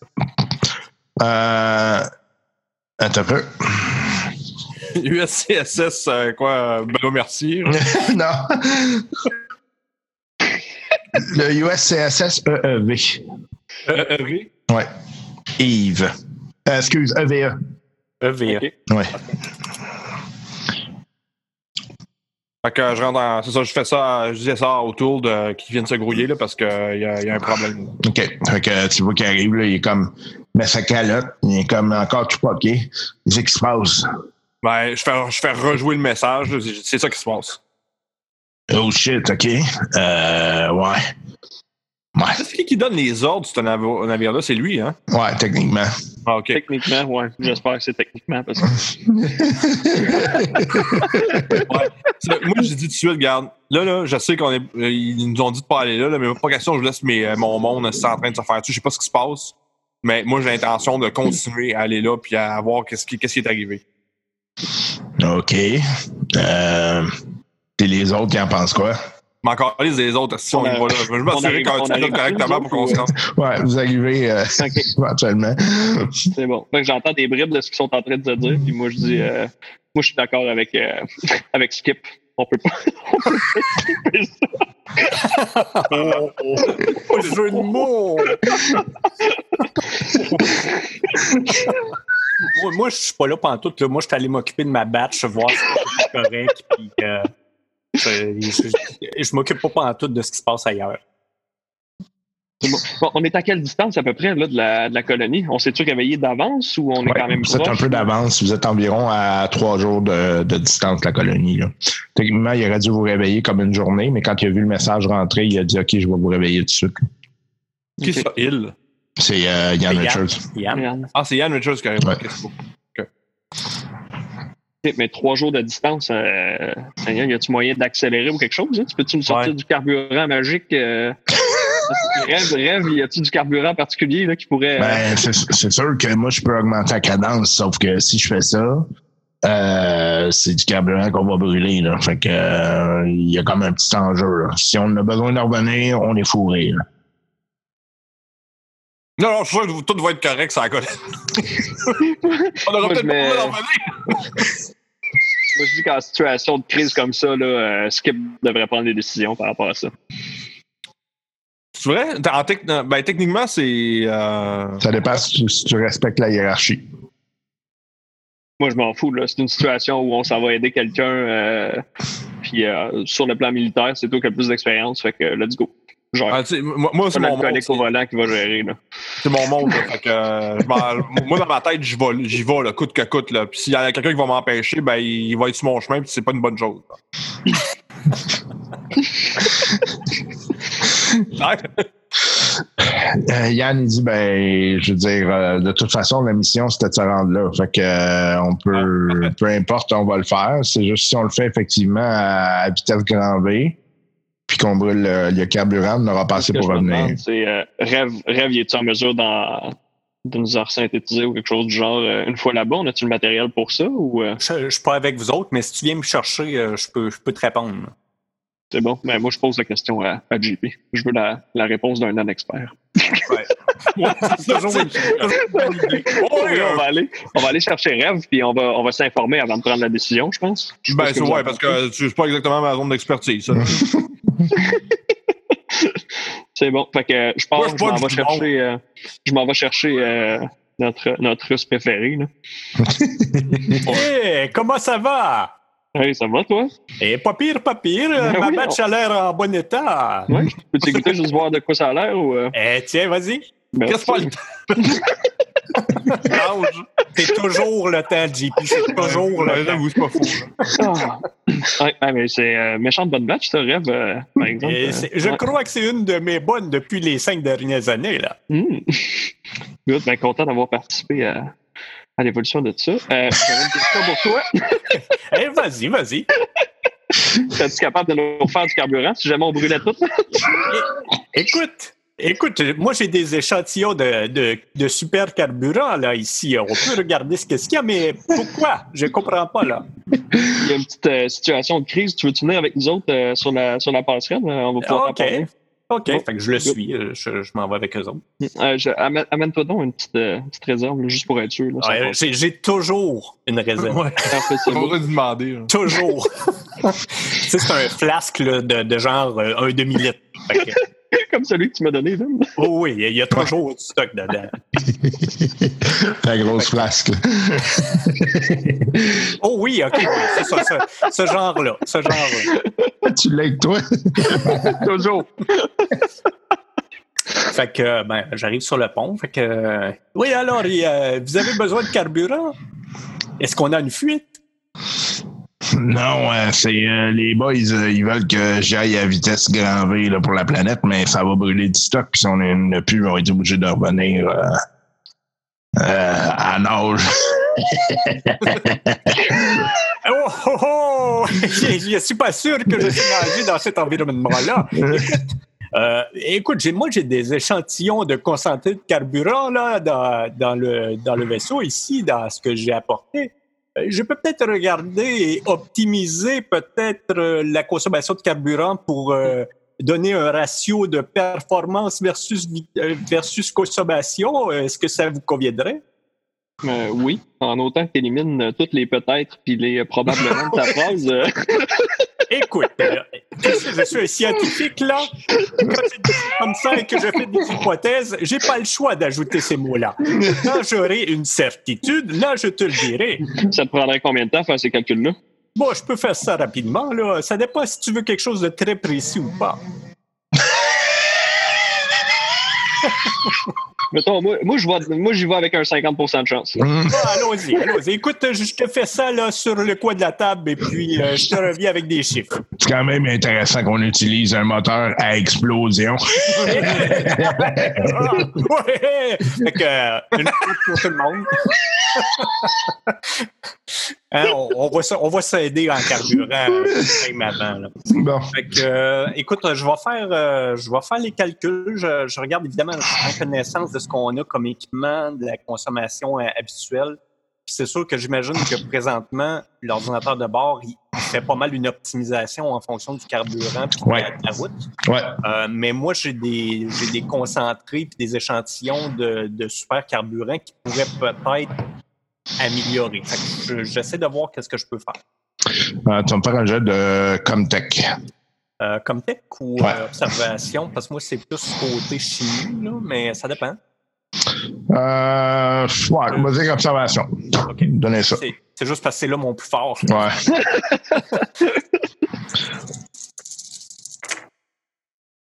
Euh, attends un peu. [laughs] USCSS, euh, quoi, Benoît Mercier? [laughs] non. [laughs] Le USCSS EEV. Euh, EV. Ouais. Yves. Euh, excuse, EVE. EVA. Ok. Ouais. Fait que je rentre dans. C'est ça, je fais ça, je dis ça autour de qui viennent se grouiller, là, parce qu'il y, a- y a un problème. OK. Fait que tu vois qu'il arrive, là, il est comme. met sa calotte, il est comme encore tout poqué. Qu'est-ce qui se passe? Ben, je fais, je fais rejouer le message, c'est ça qui se passe. Oh shit, OK. Euh, ouais. Ouais. C'est qui qui donne les ordres, ce navire- navire-là? C'est lui, hein? Ouais, techniquement. Ah, OK. Techniquement, ouais. J'espère que c'est techniquement parce que [laughs] Moi, j'ai dit tout de suite, regarde, là, là, je sais qu'on est. euh, Ils nous ont dit de pas aller là, là, mais pas question, je laisse mes, euh, mon monde c'est en train de se faire dessus. Je sais pas ce qui se passe. Mais moi, j'ai l'intention de continuer à aller là puis à voir qu'est-ce qui, qu'est-ce qui est arrivé. OK. Euh, et les autres, ils en pensent quoi? Mais encore les des autres, si on, On y a- va là, je vais m'assurer qu'on arrive correctement pour qu'on se rende. Ouais, vous arrivez euh, [laughs] éventuellement. c'est bon. J'entends des bribes de ce qu'ils sont en train de se dire, puis moi je dis euh, moi je suis d'accord avec euh, [laughs] avec Skip. On peut pas. [laughs] on peut pas skipper ça. Oh, jeu de mots! moi, moi, je suis pas là pendant tout. Là. Moi, je suis allé m'occuper de ma batch, voir si c'est correct. Puis, je, je, m'occupe pas pendant tout de ce qui se passe ailleurs. Bon. On est à quelle distance à peu près là, de, la, de la colonie? On s'est-tu réveillé d'avance ou on est Ouais, quand même vous êtes un peu d'avance. Vous êtes environ à trois jours de, de distance de la colonie. Là. Techniquement, il aurait dû vous réveiller comme une journée, mais quand il a vu le message rentrer, il a dit OK, je vais vous réveiller tout de suite. Qui ça, il? C'est euh, Yann. Richards. Yann? Ah, c'est Yann Richards qui arrive. Ouais. Ok, c'est beau. Ok, Mais trois jours de distance, euh, Seigneur, y a-tu moyen d'accélérer ou quelque chose? hein? Tu peux-tu nous sortir Ouais. du carburant magique? Euh... [laughs] rêve, rêve, y a-tu du carburant particulier là, qui pourrait. euh, Ben, c'est sûr que moi, je peux augmenter la cadence, sauf que si je fais ça, euh, c'est du carburant qu'on va brûler. Là. Fait que euh, il y a comme un petit enjeu. Là. Si on a besoin de revenir, on est fourré. Là. Non, non, je suis sûr que tout va être correct, ça colle. [laughs] On aura peut-être pas d'en revenir. Moi, je dis qu'en situation de crise comme ça, là, euh, Skip devrait prendre des décisions par rapport à ça. C'est vrai? En tec- ben, techniquement, c'est. euh, Ça dépend si tu, si tu respectes la hiérarchie. Moi, je m'en fous. là. C'est une situation où on s'en va aider quelqu'un. euh, puis euh, sur le plan militaire, c'est toi qui as plus d'expérience. Fait que let's go. Genre, ah, moi, moi, c'est mon monde. au C'est volant qui va gérer. Là. c'est mon monde. là. Fait que, euh, je m'en- [laughs] moi, dans ma tête, j'y vais, j'y vais là, coûte que coûte. Là. Puis s'il y a quelqu'un qui va m'empêcher, ben, il va être sur mon chemin, puis c'est pas une bonne chose. [laughs] Euh, Yann, il dit, ben, je veux dire, euh, de toute façon, la mission, c'était de se rendre là. Fait que, euh, on peut, [laughs] peu importe, on va le faire. C'est juste si on le fait effectivement à, à vitesse grand V, puis qu'on brûle le, le carburant, on aura passé Ce que pour revenir. c'est euh, Rêve, Rêve, y est-tu en mesure d'en- de nous en synthétiser ou quelque chose du genre euh, une fois là-bas? On a-tu le matériel pour ça ou euh, Je, suis pas avec vous autres, mais si tu viens me chercher, euh, je peux, je peux te répondre. c'est bon? Ben, moi, je pose la question à, à JP. Je veux la, la réponse d'un non-expert. Ouais, [laughs] on, va aller, on va aller chercher Rêve, puis on va, on va s'informer avant de prendre la décision, je pense. Je pas Ben, c'est ouais, parce que tu- c'est pas exactement ma zone d'expertise. [laughs] [laughs] C'est bon. Fait que euh, je pense que je m'en vais chercher, euh, je m'en vais chercher euh, notre, notre russe préféré. Là. [laughs] Hé, comment ça va? Hey, ça va, toi? Eh, pas pire, pas pire. Euh, Ben Ma oui, batch a l'air en bon état. Ouais. Peux-tu écouter juste voir de quoi ça a l'air? Ou, euh, Eh, tiens, vas-y. Qu'est-ce que [laughs] C'est toujours le temps, JP. C'est toujours le temps. j'avoue, c'est pas fou. Ouais, ouais, mais c'est euh, méchante bonne batch, ça, Rêve, euh, par exemple. Et euh, je ouais. crois que c'est une de mes bonnes depuis les cinq dernières années. là. Hmm. Good, ben, content d'avoir participé à, à l'évolution de ça. Euh, J'avais une question pour toi. [laughs] Eh, vas-y, vas-y. Serais-tu capable de nous refaire du carburant si jamais on brûlait tout? [laughs] Écoute, écoute, moi j'ai des échantillons de, de, de super carburant là ici. On peut regarder ce qu'il y a, mais pourquoi? Je comprends pas là. Il y a une petite euh, situation de crise. Tu veux-tu venir avec nous autres euh, sur, la, sur la passerelle? Euh, On va pouvoir OK. parler. OK. Bon. Fait que je le suis. Je, je m'en vais avec eux autres. Euh, je- amène- Amène-toi donc une petite, euh, petite réserve, là, juste pour être sûr. Là, Ouais. J'ai j'ai toujours une réserve. Ouais. Parfait, c'est On demander. là. Toujours. [laughs] tu sais, c'est un flasque là, de, de genre euh, un demi-litre. [laughs] Comme celui que tu m'as donné, oh oui, il y a toujours du stock dedans. [laughs] Ta grosse flasque. [laughs] Oh oui, OK, c'est ça, ce, ce genre-là. Ce genre-là. tu l'as avec toi? Toujours. Fait que, ben, j'arrive sur le pont. Fait que, euh, oui, alors, et, euh, vous avez besoin de carburant? Est-ce qu'on a une fuite? Non, euh, c'est euh, les boys, euh, ils veulent que j'aille à vitesse grand V là, pour la planète, mais ça va brûler du stock. Puis si on n'a plus, on va être obligé de revenir euh, à nage. [laughs] Oh, oh, oh! je ne suis pas sûr que je suis nagé dans cet environnement-là. Écoute, moi, j'ai des échantillons de concentré de carburant là, dans le, dans le vaisseau ici, dans ce que j'ai apporté. Euh, Je peux peut-être regarder et optimiser peut-être euh, la consommation de carburant pour euh, donner un ratio de performance versus, euh, versus consommation. Est-ce que ça vous conviendrait? Euh, oui, en autant que tu élimines toutes les peut-être puis les probablement de ta [laughs] phrase. [laughs] euh, Écoute, euh, tu sais, je suis un scientifique, là. Quand je dis comme ça et que je fais des hypothèses, j'ai pas le choix d'ajouter ces mots-là. Quand j'aurai une certitude, là, je te le dirai. ça te prendrait combien de temps faire ces calculs-là? Bon, je peux faire ça rapidement, là. Ça dépend si tu veux quelque chose de très précis ou pas. Mettons, moi, moi, je vais- moi, j'y vais avec un 50% de chance. Hum. Ah, allons-y, allons-y. Écoute, je te fais ça, là, sur le coin de la table et puis euh, je te reviens avec des chiffres. C'est quand même intéressant qu'on utilise un moteur à explosion. Ah, [laughs] ouais! Fait que, euh, une fois pour tout le monde. Hein, on, on va, s- on en carburant [laughs] même avant. là. bon. Fait que, euh, écoute, je vais faire, euh, je vais faire les calculs. Je, je regarde évidemment, prends connaissance de ce qu'on a comme équipement, de la consommation euh, habituelle. C'est sûr que j'imagine que présentement, l'ordinateur de bord, il il fait pas mal une optimisation en fonction du carburant la- Ouais. de la route. Ouais. Euh, mais moi, j'ai des, j'ai des concentrés puis des échantillons de, de super carburant qui pourraient peut-être améliorer. J'essaie de voir qu'est-ce que je peux faire. Euh, tu vas me faire un jeu de Comtech. Euh, comme tech ou Ouais. euh, observation, parce que moi, c'est plus côté chimie, là, mais ça dépend. Euh, ouais, on va dire observation. OK. Donnez ça. C'est, juste parce que c'est là mon plus fort. Ouais.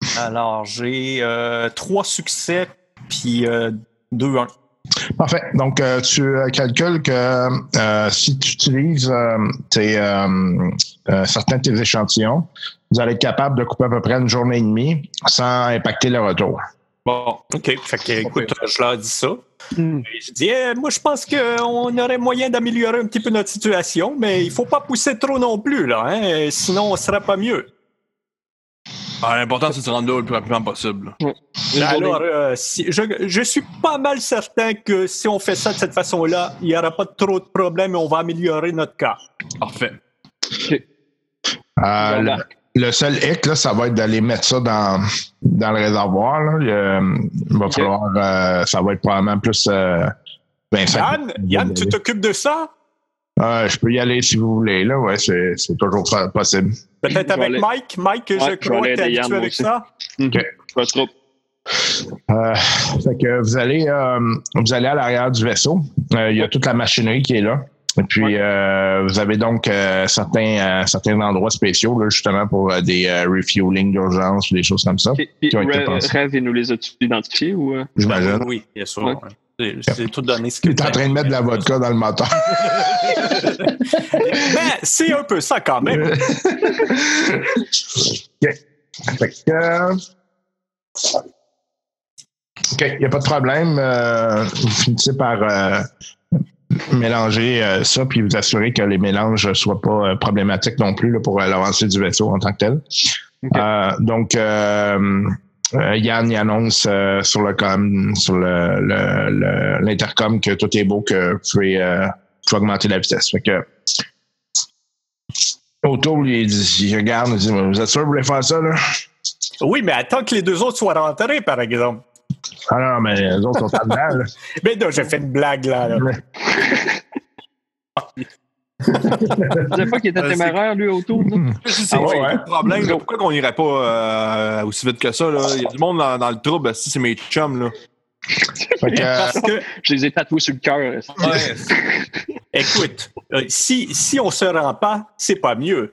[laughs] Alors, j'ai euh, trois succès, puis euh, deux, un. Parfait. Donc, euh, tu euh, calcules que euh, si tu utilises euh, tes, euh, euh, certains de tes échantillons, vous allez être capable de couper à peu près une journée et demie sans impacter le retour. Bon, OK. Fait que, écoute, je leur dis ça. Et Je dis, Eh, moi, je pense qu'on aurait moyen d'améliorer un petit peu notre situation, mais il faut pas pousser trop non plus, là, hein, sinon on sera pas mieux. Ah, L'important, c'est de se rendre là le plus rapidement possible. Alors, euh, si, je, je suis pas mal certain que si on fait ça de cette façon-là, il n'y aura pas trop de problèmes et on va améliorer notre cas. Parfait. Euh, le, seul hic, là, ça va être d'aller mettre ça dans, dans le réservoir. Là. Il, il va falloir, euh, ça va être probablement plus. Euh, Vincent. Yann, Yann, tu t'occupes de ça? Euh, je peux y aller si vous voulez. Là, ouais, c'est, c'est toujours possible. Peut-être avec aller- Mike? Mike, je Ouais, je crois que tu habitué avec aussi. ça. Pas trop. Euh, fait que vous allez, euh, vous allez à l'arrière du vaisseau. Euh, il y a toute la machinerie qui est là. Et puis, euh, vous avez donc euh, certains, euh, certains endroits spéciaux, là, justement, pour euh, des euh, refueling d'urgence ou des choses comme ça. Ok. Puis, Qui ont été. Rev, il nous les a-tu identifiés ou. euh? J'imagine. Oui, bien sûr. Ouais. C'est- tout donné. ce Il que est en train de mettre de la vodka dans le moteur. [laughs] Mais c'est un peu ça quand même. [laughs] OK. Fait que, euh, OK, il n'y a pas de problème. Euh, vous finissez par euh, mélanger euh, ça puis vous assurer que les mélanges ne soient pas euh, problématiques non plus là, pour euh, l'avancée du vaisseau en tant que tel. Euh, donc, euh, Yann il annonce euh, sur le com, sur le, le- le- l'intercom que tout est beau, que vous pouvez, euh, vous pouvez augmenter la vitesse. Fait que Autour, il, dit, il regarde, il dit Vous êtes sûr que vous voulez faire ça, là? Oui, mais attends que les deux autres soient rentrés, par exemple. Ah non, mais les autres sont en dedans, là. [laughs] Mais non, j'ai fait une blague, là. là. [laughs] Je savais pas qu'il était Euh, c'est- téméraire, lui, autour. C'est [laughs] Ah ouais, c'est ouais. le problème. là. Pourquoi qu'on irait pas euh, aussi vite que ça? là? Il y a du monde dans, dans le trouble. Si c'est mes chums. Là. Fait que, euh, Parce que, Je les ai tatoués sur le cœur. Ouais. [laughs] écoute, si, si on se rend pas, c'est pas mieux.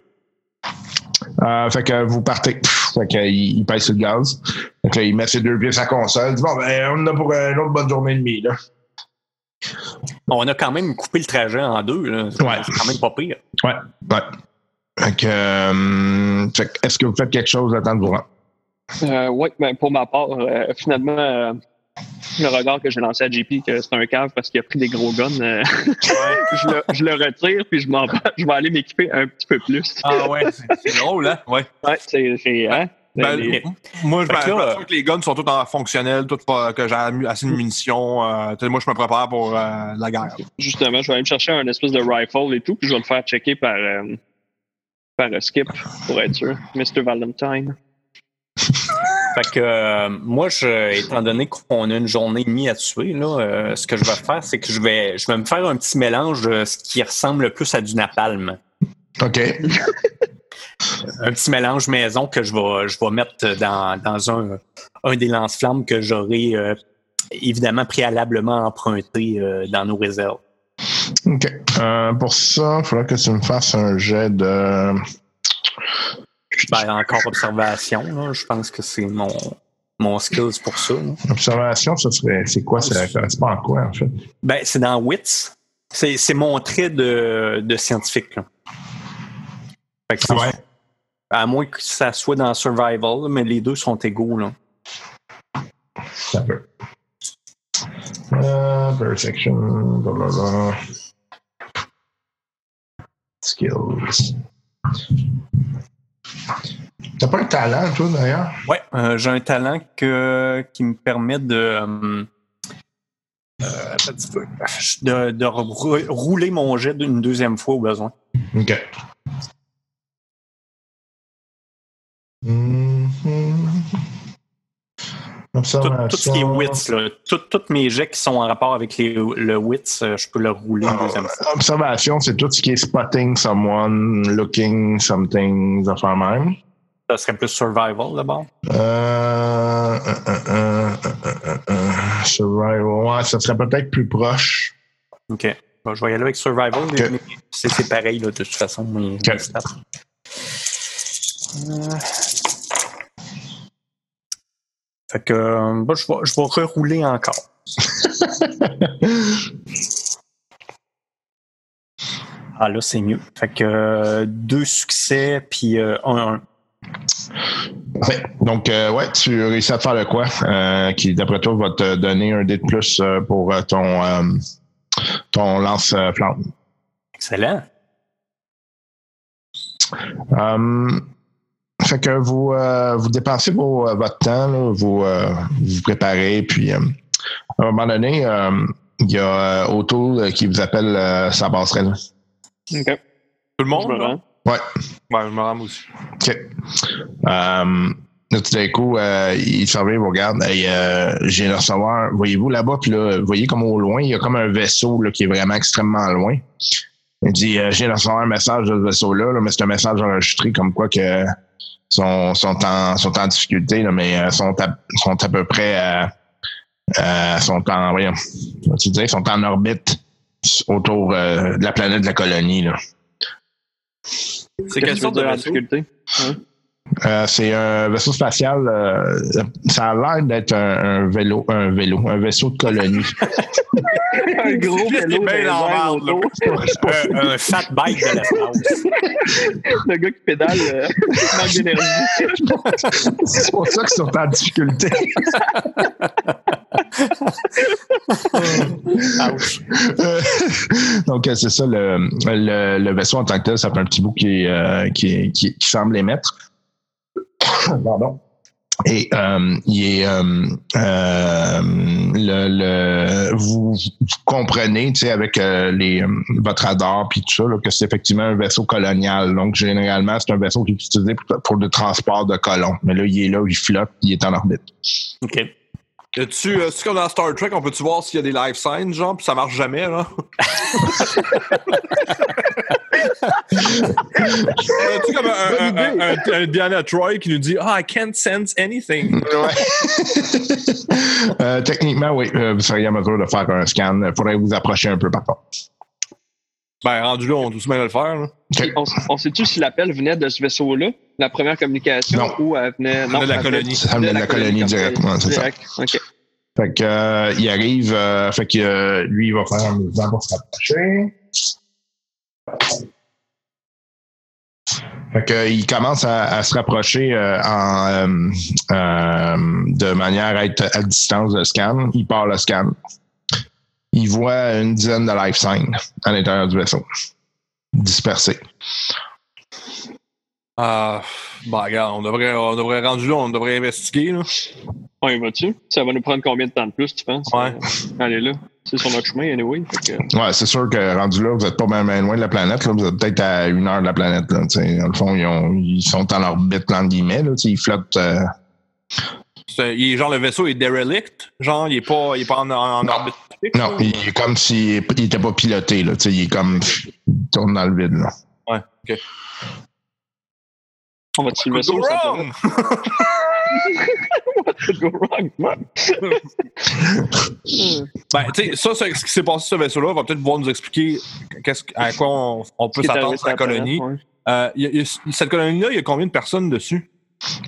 euh, fait que vous partez. Pff, Fait que, il, il pèse sur le gaz. Fait que là, il met ses deux pieds sur la console. Il dit, bon, ben, on en a pour une autre bonne journée et demie, là. On a quand même coupé le trajet en deux. là. C'est Ouais. c'est quand même pas pire. Ouais, ouais. Fait que, euh, fait que, est-ce que vous faites quelque chose à temps de vous rendre? Euh, oui, ben, pour ma part, euh, finalement, euh, le regard que j'ai lancé à JP, que c'est un cave parce qu'il a pris des gros guns, euh, [laughs] je, le, je le retire puis je m'en je vais aller m'équiper un petit peu plus. Ah ouais, c'est c'est drôle, hein? Ouais. Ouais, c'est. c'est- Hein? Ben, Les- moi, je là, m'assure que les guns sont tous en fonctionnel, tout, pas- que j'ai assez de munitions. euh, moi, je me prépare pour euh, la guerre. justement, je vais aller me chercher un espèce de rifle et tout, puis je vais le faire checker par, euh, par euh, Skip pour être sûr. [laughs] Mr. Valentine. Fait que euh, moi, je, étant donné qu'on a une journée et demie à tuer, là, euh, ce que je vais faire, c'est que je vais, je vais me faire un petit mélange de ce qui ressemble le plus à du napalm. OK. [laughs] Un petit mélange maison que je vais, je vais mettre dans, dans un, un des lance-flammes que j'aurai euh, évidemment préalablement emprunté euh, dans nos réserves. OK. Euh, pour ça, il faudra que tu me fasses un jet de. Ben, encore observation, là, je pense que c'est mon, mon skills pour ça. là. Observation, ça serait. C'est quoi? Ça correspond à quoi, en fait? Ben, c'est dans WITS. C'est, c'est mon trait de, de scientifique. là. Fait que c'est- Ouais? À moins que ça soit dans Survival, mais les deux sont égaux. Là. Ça peut. Euh, perception, blablabla. Skills. T'as pas un talent, toi, d'ailleurs? Ouais, euh, j'ai un talent que, qui me permet de, euh, de, de rou- rouler mon jet d'une deuxième fois au besoin. OK. Mhm. Tout, ce qui est WITS, là, tout- tous mes jets qui sont en rapport avec les, le WITS, euh, je peux le rouler une deuxième fois. Observation, c'est tout ce qui est spotting someone, looking something, ça fait même. Ça serait plus survival d'abord. Euh, euh, euh, survival, ouais, ça serait peut-être plus proche. OK. Bon, je vais y aller avec survival. mais- Ok. mais C'est pareil, là, de toute façon. Fait que euh, bon, je, vais, je vais rerouler encore. [laughs] Ah là, c'est mieux. Fait que euh, deux succès, puis euh, un, un. Parfait. Donc, euh, ouais, tu réussis à te faire le quoi, qui, d'après toi, va te donner un dé de plus pour ton, ton lance-flamme? Excellent. Fait que vous, euh, vous dépensez vos, euh, votre temps, là, vous euh, vous préparez, puis euh, à un moment donné, euh, il y a euh, Otto euh, qui vous appelle euh, sa passerelle. Ok. Tout le Je monde? me là? Ouais. Ouais, je me rends moi aussi. OK. Euh, là, tout d'un coup, euh, il surveille, il vous regarde. Hey, euh, j'ai le recevoir. Voyez-vous là-bas, puis là, vous voyez comme au loin, il y a comme un vaisseau là, qui est vraiment extrêmement loin. Il dit euh, J'ai recevoir un message de ce vaisseau-là, là, mais c'est un message enregistré comme quoi que sont, sont, en, sont en difficulté, là, mais euh, sont, à, sont à peu près euh, euh, sont en voyons, tu dis, sont en orbite autour euh, de la planète de la colonie. Là. C'est Qu'est-ce quelle que tu veux sorte de dire en vaisseau? Euh, c'est un vaisseau spatial. euh, ça a l'air d'être un, un vélo, un vélo, un vaisseau de colonie. [laughs] un gros vélo autour. Un, un fat bike de l'espace. [laughs] Le gars qui pédale euh, [laughs] manque d'énergie. c'est pour ça qu'ils sont en difficulté. Euh, Donc, euh, c'est ça, le, le, le vaisseau en tant que tel, ça fait un petit bout qui, euh, qui, qui, qui semble émettre. Pardon. Et euh, il est euh, euh, le, le vous, vous comprenez, tu sais, avec euh, les euh, votre radar puis tout ça, là, que c'est effectivement un vaisseau colonial. Donc généralement, c'est un vaisseau qui est utilisé pour, le transport de colons. Mais là, il est là, il flotte, il est en orbite. Y a-tu, euh, comme dans Star Trek, on peut-tu voir s'il y a des life signs, genre, pis ça marche jamais, là? [laughs] tu comme un, un, un, un- un Diana Troy qui nous dit Ah, I can't sense anything. [laughs] Euh, techniquement, oui, euh, vous seriez en mesure de faire un scan. Il faudrait vous approcher un peu par contre. Ben, rendu là, on doit bien le faire. Là. On, on sait-tu si l'appel venait de ce vaisseau-là, la première communication, Non. ou elle venait. Non, de la colonie. Ça venait de la colonie directement, c'est ça. Fait que euh, il arrive, euh, fait que euh, lui, il va faire un mouvement pour se rapprocher. Fait que, euh, il commence à, à se rapprocher euh, en, euh, euh, de manière à être à distance de scan. Il part le scan. Il voit une dizaine de life signs à l'intérieur du vaisseau, dispersés. Ah, ben, regarde, on devrait, on devrait, rendu là, on devrait investiguer, là. On y va-tu? Ça va nous prendre combien de temps de plus, tu penses? Ouais. Euh, Allez là. C'est sur notre chemin, anyway. Que, Ouais, c'est sûr que rendu là, vous n'êtes pas bien, loin de la planète. Là. Vous êtes peut-être à une heure de la planète. Là, tu sais. dans le fond, ils, ont- ils sont en orbite, entre guillemets. Là, ils flottent. euh, il genre, le vaisseau est derelict. Genre, il est pas, il est pas en, en, en Non. orbite Non, il est comme s'il n'était pas piloté. Là, tu sais, il est comme. Il tourne dans le vide. Là. Ouais, ok. on va te le ça wrong? [laughs] Could go wrong, man? [laughs] Ben, tu sais, ça, c'est- ce qui s'est passé sur ce vaisseau-là va peut-être pouvoir nous expliquer qu'est-ce, à quoi on, on peut Ce qui est s'attendre sur la colonie. planète, Euh, il y a- il y a- cette colonie-là, il y a combien de personnes dessus?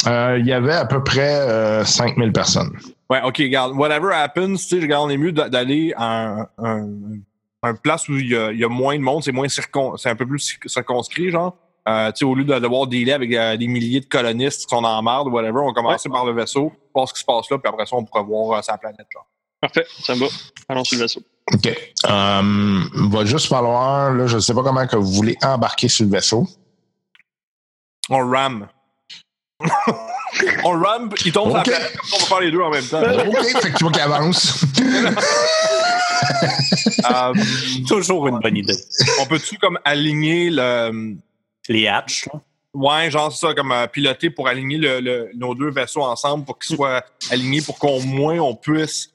Euh, il y avait à peu près euh, 5000 personnes. Ouais, ok, regarde, whatever happens, tu sais, regarde, on est mieux d'a- d'aller à un, un, un place où il y, a, il y a moins de monde, c'est moins circon, c'est un peu plus cir- circonscrit, genre. Euh, tu sais, au lieu de devoir dealer avec euh, des milliers de colonistes qui sont en merde ou whatever, on va commencer par le vaisseau, voir ce qui se passe là, puis après ça, on pourra voir euh, sa planète, genre. Parfait, ça me va. Allons sur le vaisseau. OK. Euh, il va juste falloir, là, je ne sais pas comment que vous voulez embarquer sur le vaisseau. On ram. [laughs] on ram, il tombe sur la planète, comme ça, on va faire les deux en même temps. OK, fait que tu vois qu'il avance. Euh, Toujours une bonne idée. on peut-tu comme aligner le. Les hatches, là? Ouais, genre ça, comme euh, piloter pour aligner le, le- nos deux vaisseaux ensemble pour qu'ils soient alignés pour qu'au moins on puisse.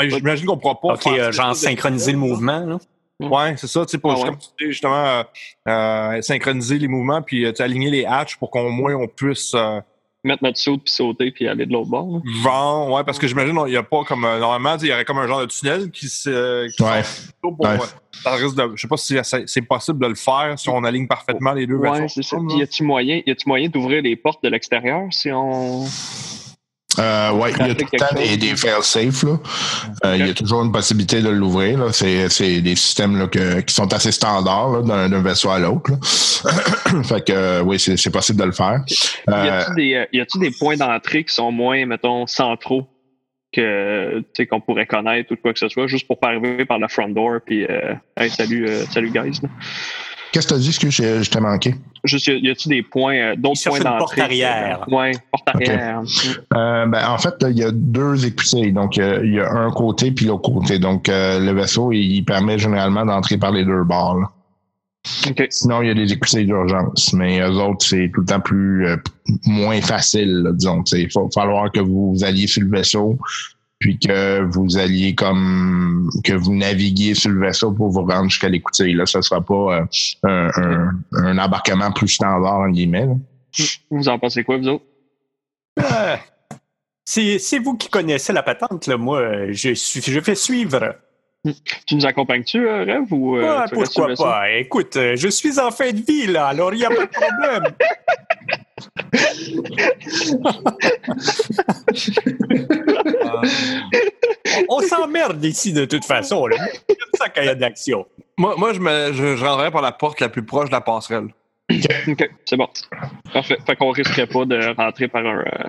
J'imagine qu'on pourra pas. OK, faire euh, genre synchroniser le mouvement, là? Ouais, c'est ça, tu sais, pour Ah ouais. comme tu dis, justement euh, euh, synchroniser les mouvements puis aligner les hatches pour qu'au moins on puisse euh, Mettre notre saut, puis sauter, puis aller de l'autre bord. là. genre, ouais, parce que j'imagine il y a pas comme euh, normalement, il y aurait comme un genre de tunnel qui se qui Ouais. sort pour, Ouais. euh, ça risque de, je sais pas si c'est- c'est possible de le faire si on aligne parfaitement les deux Ouais, c'est ça. y a-tu moyen, y a-tu moyen d'ouvrir les portes de l'extérieur si on. Euh, ouais, il y a tout le temps des, des fail-safe. là. Euh, Il y a toujours une possibilité de l'ouvrir. là. C'est, c'est des systèmes là, que- qui sont assez standards d'un, vaisseau à l'autre. [coughs] fait que euh, oui, c'est, c'est possible de le faire. Y Euh, a-tu des, euh, y a-tu des points d'entrée qui sont moins, mettons, centraux que, tu sais, qu'on pourrait connaître ou quoi que ce soit, juste pour pas arriver par la front door, puis, euh, hey, salut, euh, salut, guys. là? Qu'est-ce que tu as dit? Est-ce que je, je t'ai manqué? Juste, y a- y a-tu des points, euh, d'autres points d'entrée? porte arrière. que- ouais, porte arrière. Euh, ben, en fait, il y a deux écoutilles. Donc, euh, il y a un côté puis l'autre côté. Donc, euh, le vaisseau, il, il permet généralement d'entrer par les deux bords. là. Sinon, il y a des écoutilles d'urgence. Mais eux autres, c'est tout le temps plus euh, moins facile, là, disons. Il va falloir que vous alliez sur le vaisseau, puis que vous alliez comme que vous naviguiez sur le vaisseau pour vous rendre jusqu'à l'écoutille. Là, ce sera pas euh, un, un, un embarquement plus standard, en guillemets. là. Vous en pensez quoi, vous autres? Euh, c'est vous qui connaissez la patente, là. Moi, je, suis, je fais suivre. Tu nous accompagnes-tu, euh, Rêve, ou. euh, Ah, pourquoi pas? Écoute, je suis en fin de vie, là, alors il n'y a pas de problème. [laughs] On s'emmerde ici de toute façon. là. Ça qu'il y a d'action. Moi, moi je, me, je, je rentrerais par la porte la plus proche de la passerelle. OK, c'est bon. Parfait. Fait qu'on risquerait pas de rentrer par un. euh,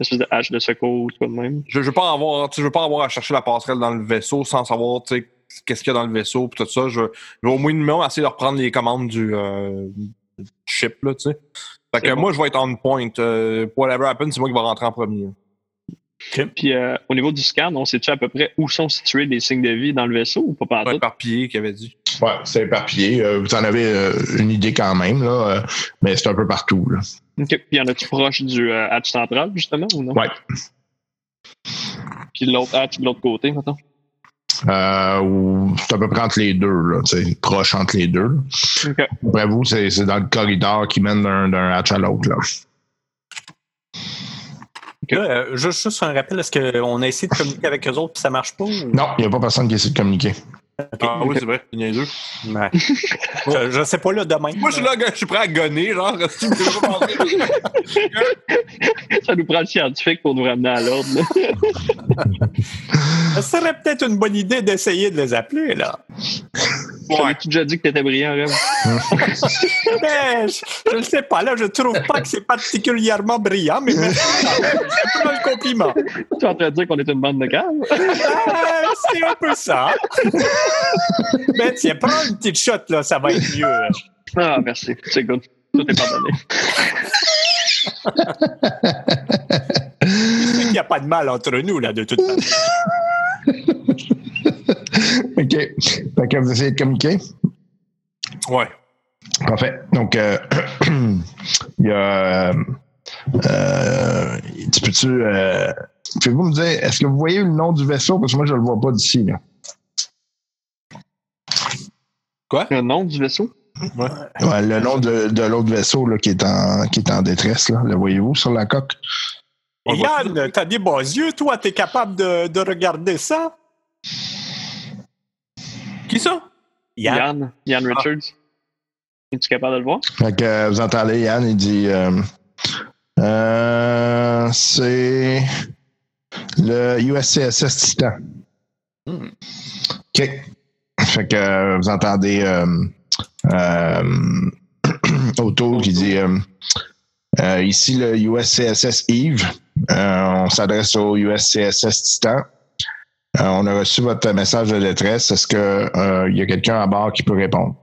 espèce de hache de secours ou quoi de même. Je, je veux pas avoir, je veux pas avoir à chercher la passerelle dans le vaisseau sans savoir, tu sais, qu'est-ce qu'il y a dans le vaisseau puis tout ça. Je, je vais au minimum essayer de reprendre les commandes du, euh, du ship, là, tu sais. Fait Fait que C'est bon. moi, je vais être on point. Euh, whatever happens, c'est moi qui vais rentrer en premier. Puis euh, au niveau du scan, on sait-tu à peu près où sont situés les signes de vie dans le vaisseau ou pas Pas partout? éparpillé, qu'il avait dit. Ouais, c'est éparpillé. Euh, vous en avez euh, une idée quand même, là, euh, mais c'est un peu partout. Là. OK. Puis y en a-tu proche du euh, hatch central, justement, ou non? Ouais. Puis l'autre hatch de l'autre côté, maintenant? Euh, ou- c'est à peu près entre les deux, là, proche entre les deux. OK. Après vous, c'est c'est dans le corridor qui mène d'un d'un hatch à l'autre. Là, euh, juste, juste un rappel, est-ce qu'on a essayé de communiquer avec eux autres puis ça marche pas? Ou... Non, il n'y a pas personne qui essaie de communiquer. Ah oui, c'est vrai, il y en a deux. Ouais. je, je sais pas là demain. Moi, je suis là, gars, je suis prêt à gonner, genre. [laughs] Ça nous prend le scientifique pour nous ramener à l'ordre. Ce serait peut-être une bonne idée d'essayer de les appeler, là. T'avais-tu déjà dit que t'étais brillant, Rêve? Mais [laughs] je, je ne sais pas, là, je trouve pas que c'est particulièrement brillant, mais. C'est pas le compliment. Tu es en train de dire qu'on est une bande de caves? C'est un peu ça. [laughs] Mais tiens, prends une petite shot, là, ça va être mieux. Ah, merci. C'est good. Tout est pardonné. Il n'y a pas de mal entre nous, là, de toute façon. [laughs] OK. Fait que vous essayez de communiquer? Ouais. Parfait. Donc, euh, [clears throat] il y a. Euh, euh, tu peux-tu. Euh, Pouvez-vous me dire, est-ce que vous voyez le nom du vaisseau? Parce que moi, je ne le vois pas d'ici. là. Le nom du vaisseau? Ouais, le nom de, de l'autre vaisseau là, qui, est en, qui est en détresse. Là. Le voyez-vous sur la coque? Yann, t'as des beaux yeux, toi, t'es capable de, de regarder ça? Qui ça? Yann. Yann. Yann Richards. Es-tu capable de le voir? Fait que euh, vous entendez Yann, il dit euh, euh, c'est le USCSS Titan. OK. Fait que euh, vous entendez euh, euh, [clears throat] Otto qui dit ici le USCSS Eve. Euh, on s'adresse au USCSS Titan. On a reçu votre message de détresse. Est-ce qu'il y a quelqu'un à bord qui peut répondre?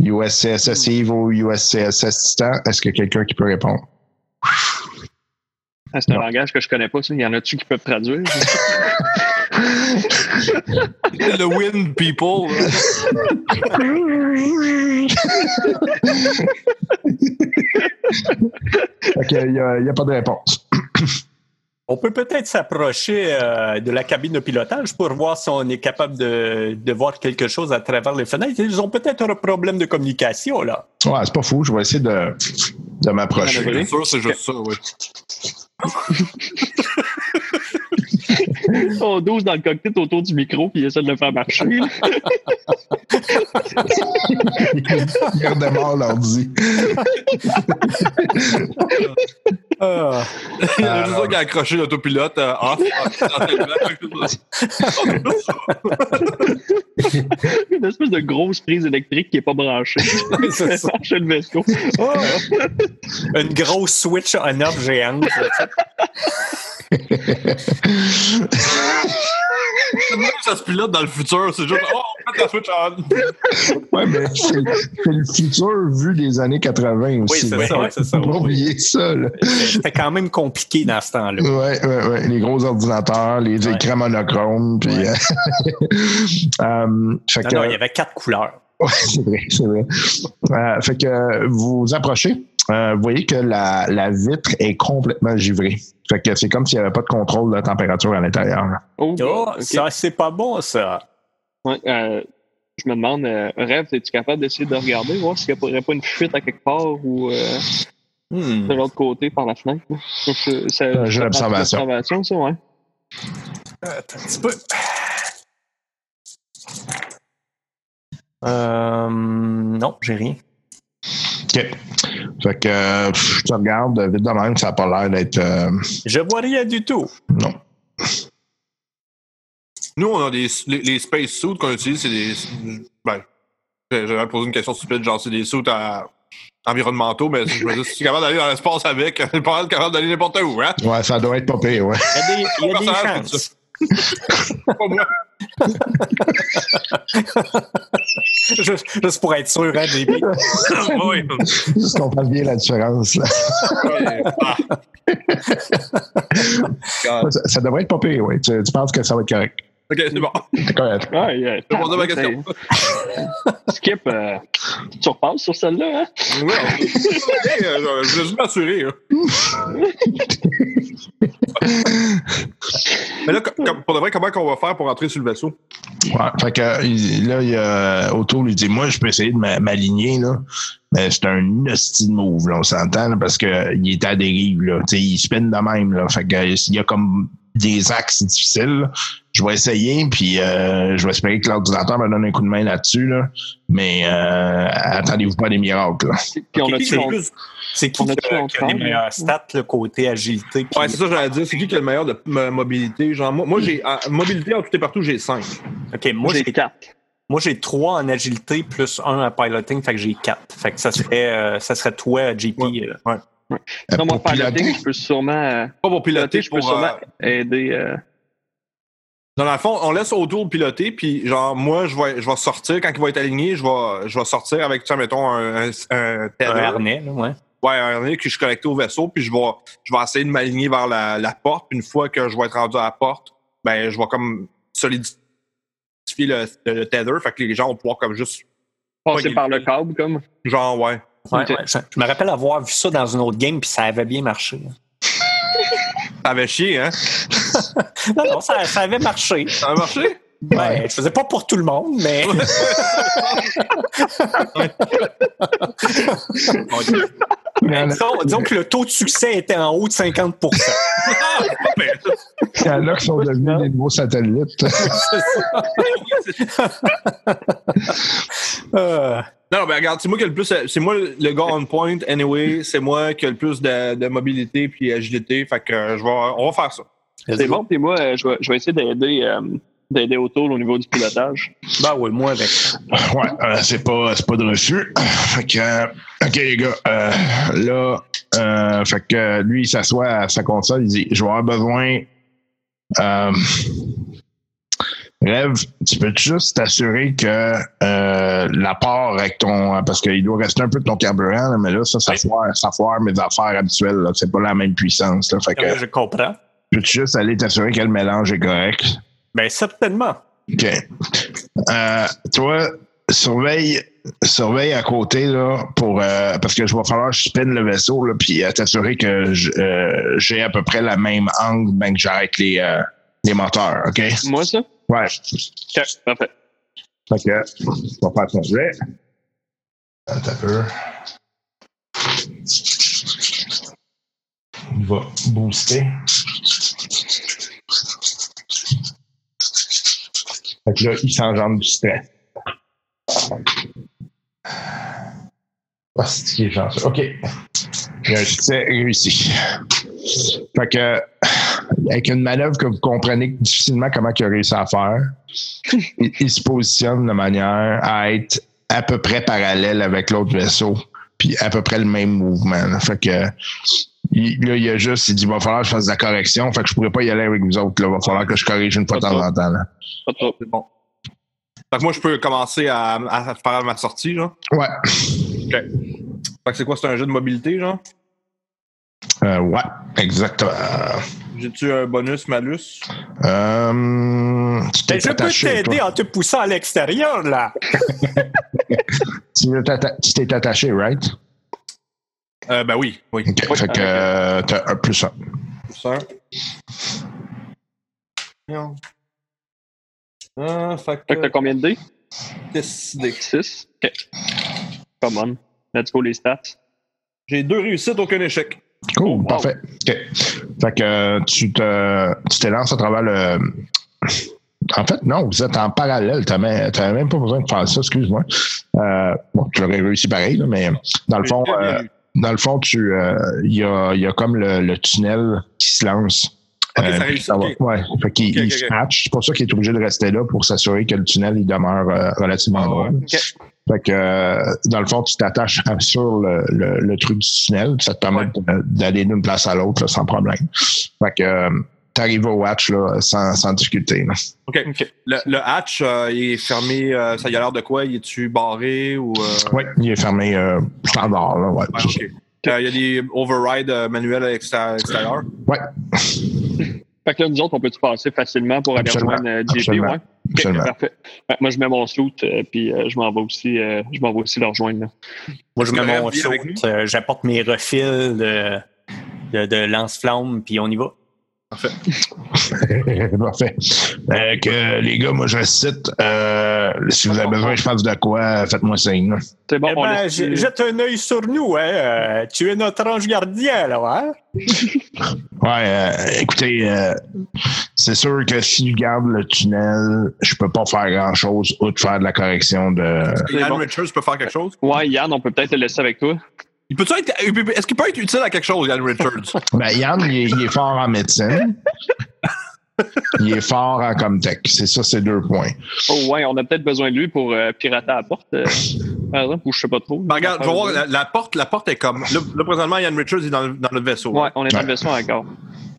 USCSS Eve ou USCSS Titan, est-ce qu'il y a quelqu'un qui peut répondre? Ah, c'est un Non. langage que je connais pas, ça. Y en a-tu qui peuvent traduire? [laughs] Le Wind People. [laughs] a- il n'y a, pas de réponse. On peut peut-être s'approcher euh, de la cabine de pilotage pour voir si on est capable de, de voir quelque chose à travers les fenêtres. Ils ont peut-être un problème de communication, là. Ouais, c'est pas fou. Je vais essayer de, de m'approcher. Manœuvrer. C'est sûr, c'est juste ça, oui. [laughs] On 12 dans le cockpit autour du micro, puis il essaie de le faire marcher. [laughs] Il redémarre l'ordi. Ah. Il y a juste un qui a accroché l'autopilote euh, off. [laughs] Une espèce de grosse prise électrique qui est pas branchée. [laughs] C'est ça. Le. Ah! [laughs] Une grosse switch on-off géante. ça se pilote dans le futur. C'est juste, oh, on met la switch on. Ouais, mais c'est c'est le futur vu des années 80 aussi. c'est Ouais. ça, c'est ça. Ça. Là. C'était quand même compliqué dans ce temps-là. Ouais, ouais, ouais. Les gros ordinateurs, les Ouais. écrans monochromes. Puis, Ouais. euh, [laughs] fait Non, que, non, il y avait quatre couleurs. Ouais, [laughs] c'est vrai, c'est vrai. Euh, fait que vous vous approchez, euh, vous voyez que la, la vitre est complètement givrée. Fait que c'est comme s'il n'y avait pas de contrôle de la température à l'intérieur. Oh, Oh, ça, c'est pas bon, ça. Ouais, euh, je me demande, euh, Rêve, es-tu capable d'essayer de regarder, voir s'il n'y aurait pas une fuite à quelque part ou euh, Hmm. de l'autre côté par la fenêtre? c'est- Un jeu passe d'observation. l'observation, ça, ouais. Attends un petit peu. Euh, non, j'ai rien. OK. Fait que euh, je te regarde vite de même, ça n'a pas l'air d'être. euh, Je vois rien du tout. non. Nous, on a des les, les space suits qu'on utilise, c'est des. Ben, j'avais posé une question stupide, genre, c'est des suits à- environnementaux, mais je me dis, [laughs] si tu es capable d'aller dans l'espace avec, [laughs] tu es pas capable d'aller n'importe où, hein? Ouais, ça doit être pas pire, ouais. Il y a des, il y a des Personnage, chances. [laughs] Pas moi. juste, juste pour être sûr, hein, JP. oui. Juste qu'on fasse bien la différence. là. Ah. Ça, ça devrait être pas pire, oui. Tu, tu penses que ça va être correct? Ok, c'est bon. [laughs] C'est correct. Ouais, yeah. Je pose ma question. Skip, euh, tu repasses sur celle-là, hein? Ouais, on- euh, je vais juste m'assurer. hein. Mais là, com- com- pour de vrai, comment on va faire pour entrer sur le vaisseau? Ouais, fait que il- là, il y a autour, il dit Moi, je peux essayer de m'a- m'aligner, là. Mais c'est un hostile move, là, on s'entend, là, parce qu'il est à dérive, là. Tu sais, il spin de même, là. Fait que il y a comme des axes difficiles. Je vais essayer, puis euh, je vais espérer que l'ordinateur me donne un coup de main là-dessus, là. Mais euh, attendez-vous pas à des miracles. Puis on a c'est qui On a qui a, qui a les meilleurs stats, le côté agilité? puis- Ouais, c'est ça que j'allais dire. C'est qui qui a le meilleur de mobilité? Genre, moi, moi j'ai en mobilité en tout et partout, j'ai 5. OK, moi, j'ai j'ai quatre. Moi, j'ai trois en agilité plus un en piloting, fait que j'ai quatre. Fait que ça serait, euh, ça serait toi, JP. euh, ouais. Non, moi, pour piloter, piloter, je peux sûrement, euh, Pas pour piloter, piloter, je peux pour, sûrement euh, aider. euh, Dans le fond, on laisse autour piloter, puis genre, moi, je vais, je vais sortir, quand il va être aligné, je vais, je vais sortir avec, tu sais, mettons, un, un, un tether. Un harnais, là, ouais. Ouais, un harnais que je suis connecté au vaisseau, puis je vais, je vais essayer de m'aligner vers la, la porte, puis une fois que je vais être rendu à la porte, ben, je vais comme solidifier le, le, tether, fait que les gens vont pouvoir comme juste, passer Ouais, par le câble, comme. genre, ouais. Ouais, Ok. ouais. Je, je me rappelle avoir vu ça dans une autre game, puis ça avait bien marché. [laughs] Ça avait chier, hein? [laughs] Non, non, ça, ça avait marché. Ça a marché? Ben, je faisais pas pour tout le monde, mais. Mais [laughs] disons, disons que le taux de succès était en haut de 50 il y en a qui sont devenus des nouveaux satellites. [laughs] Euh, Non, ben regarde, c'est moi qui ai le plus. C'est moi le gars on point, anyway. C'est moi qui ai le plus de, de mobilité puis agilité. Fait que euh, je vais, on va faire ça. C'est bon, puis moi, euh, je vais, je vais essayer d'aider euh, d'aider autour au niveau du pilotage. Ben oui, moi avec. Ouais, euh, c'est pas, c'est pas de refus. Fait que, euh, OK, les gars, euh, là, euh, fait que lui, il s'assoit à sa console, il dit Je vais avoir besoin. Euh, Rêve, tu peux juste t'assurer que euh, l'apport avec ton. Parce qu'il doit rester un peu de ton carburant, là, mais là, ça, ça Oui. foire, ça foire mes affaires habituelles. C'est pas la même puissance. Là, fait que, Je comprends. peux-tu juste aller t'assurer que le mélange est correct? Ben certainement. OK. Euh, toi, surveille, surveille à côté, là, pour, euh, parce que je vais falloir que je spinne le vaisseau, là, puis euh, t'assurer que euh, j'ai à peu près la même angle, ben que j'arrête les, euh, les moteurs, OK? Moi, ça? Ouais. OK, parfait. Fait que, je vais faire. Attends un peu. Il va booster. Fait que là, il s'engendre du stress. Ah, c'est qui est chanceux. OK. Il y a un succès réussi. Fait que, avec une manœuvre que vous comprenez difficilement comment il a réussi à faire, il, se positionne de manière à être à peu près parallèle avec l'autre vaisseau, puis à peu près le même mouvement. Fait que il, là, il a juste, il dit, va falloir que je fasse de la correction, fait que je pourrais pas y aller avec vous autres. Là, va falloir que je corrige une fois de temps en temps. Là. Pas trop. C'est bon. Fait que moi, je peux commencer à, à faire ma sortie, genre? Ouais. Fait que c'est quoi, c'est un jeu de mobilité, genre? Euh, ouais, exactement. J'ai-tu un bonus, malus? Euh, tu je peux t'aider en te poussant à l'extérieur, là. [laughs] Tu t'es attaché, right? Euh, ben oui, oui. OK. Fait que euh, t'as un plus un. Ça. Non. Ah, fait Fait que t'as combien de dés? décidé. 6. OK. Come on. Let's go les stats. J'ai deux réussites, aucun échec. Cool, wow. parfait. OK. Fait que euh, tu te, tu te lances à travers le. En fait, non, vous êtes en parallèle. Tu n'avais même pas besoin de faire ça, excuse-moi. Euh, bon, tu l'aurais réussi pareil, là, mais dans le fond, euh. Dans le fond, tu euh, il y, a, y a comme le, le tunnel qui se lance. Ok, ça ok. Ouais, fait qu'il Ok, il ok, se. C'est pour ça qu'il est obligé de rester là pour s'assurer que le tunnel il demeure euh, relativement Ah, droit. Fait que, euh, dans le fond, tu t'attaches sur le, le, le truc du tunnel, ça te permet Ouais. d'aller d'une place à l'autre sans problème. Fait que, euh, t'arrives au hatch là, sans, sans difficulté. là. OK. Le, le hatch, euh, il est fermé. euh, ça y a l'air de quoi? Il est-tu barré ou. euh, Oui, il est fermé euh, standard. Là, ouais. Euh, Il y a des overrides euh, manuels à l'extérieur. extérieur? Ouais, [laughs] Fait que là, nous autres, on peut-tu passer facilement pour aller rejoindre JP? Ouais? Parfait. Que moi, je mets mon suit, euh, puis euh, je m'en vais aussi, euh, je m'en vais aussi le rejoindre. là. Moi, je mets mon euh, j'apporte mes refils de, de, de lance-flamme, puis on y va. [laughs] Parfait. Euh, que, les gars, moi, je cite, euh, si vous avez besoin, je pense de quoi, faites-moi signe. C'est bon, Eh on ben, jette un œil sur nous, hein. euh, tu es notre ange gardien, là, hein? [laughs] Ouais, euh, écoutez, euh, c'est sûr que si je garde le tunnel, je peux pas faire grand-chose outre faire de la correction de... Yann bon. Richards peut faire quelque chose? Ouais, Yann, on peut peut-être le laisser avec toi. Il peut être, est-ce qu'il peut être utile à quelque chose, Yann Richards? [laughs] Ben, Yann, il est, il est fort en médecine. Il est fort en Comtech. C'est ça, c'est deux points. Oh, ouais, on a peut-être besoin de lui pour euh, pirater la porte, euh, par exemple, ou je sais pas trop. Ben, regarde, je vais voir, la, la porte, la porte est comme. Là, présentement, Yann Richards est dans, le- dans notre vaisseau. Ouais, on est dans Ouais. le vaisseau encore.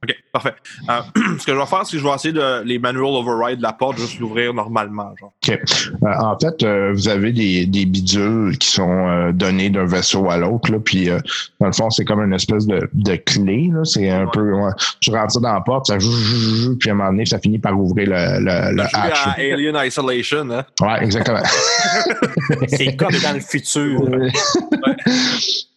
OK, parfait. Euh, [clears throat] ce que je vais faire, c'est que je vais essayer de les manual override de la porte, juste l'ouvrir normalement. Genre. OK. Euh, en fait, euh, vous avez des, des bidules qui sont euh, donnés d'un vaisseau à l'autre. là, Puis, euh, dans le fond, c'est comme une espèce de, de clé. là. C'est un Ouais. peu... ouais. tu rentres ça dans la porte, ça joue, joue, joue, puis à un moment donné, ça finit par ouvrir le, le, le hatch. à Alien Isolation. Hein? Ouais, exactement. [laughs] C'est comme dans le futur.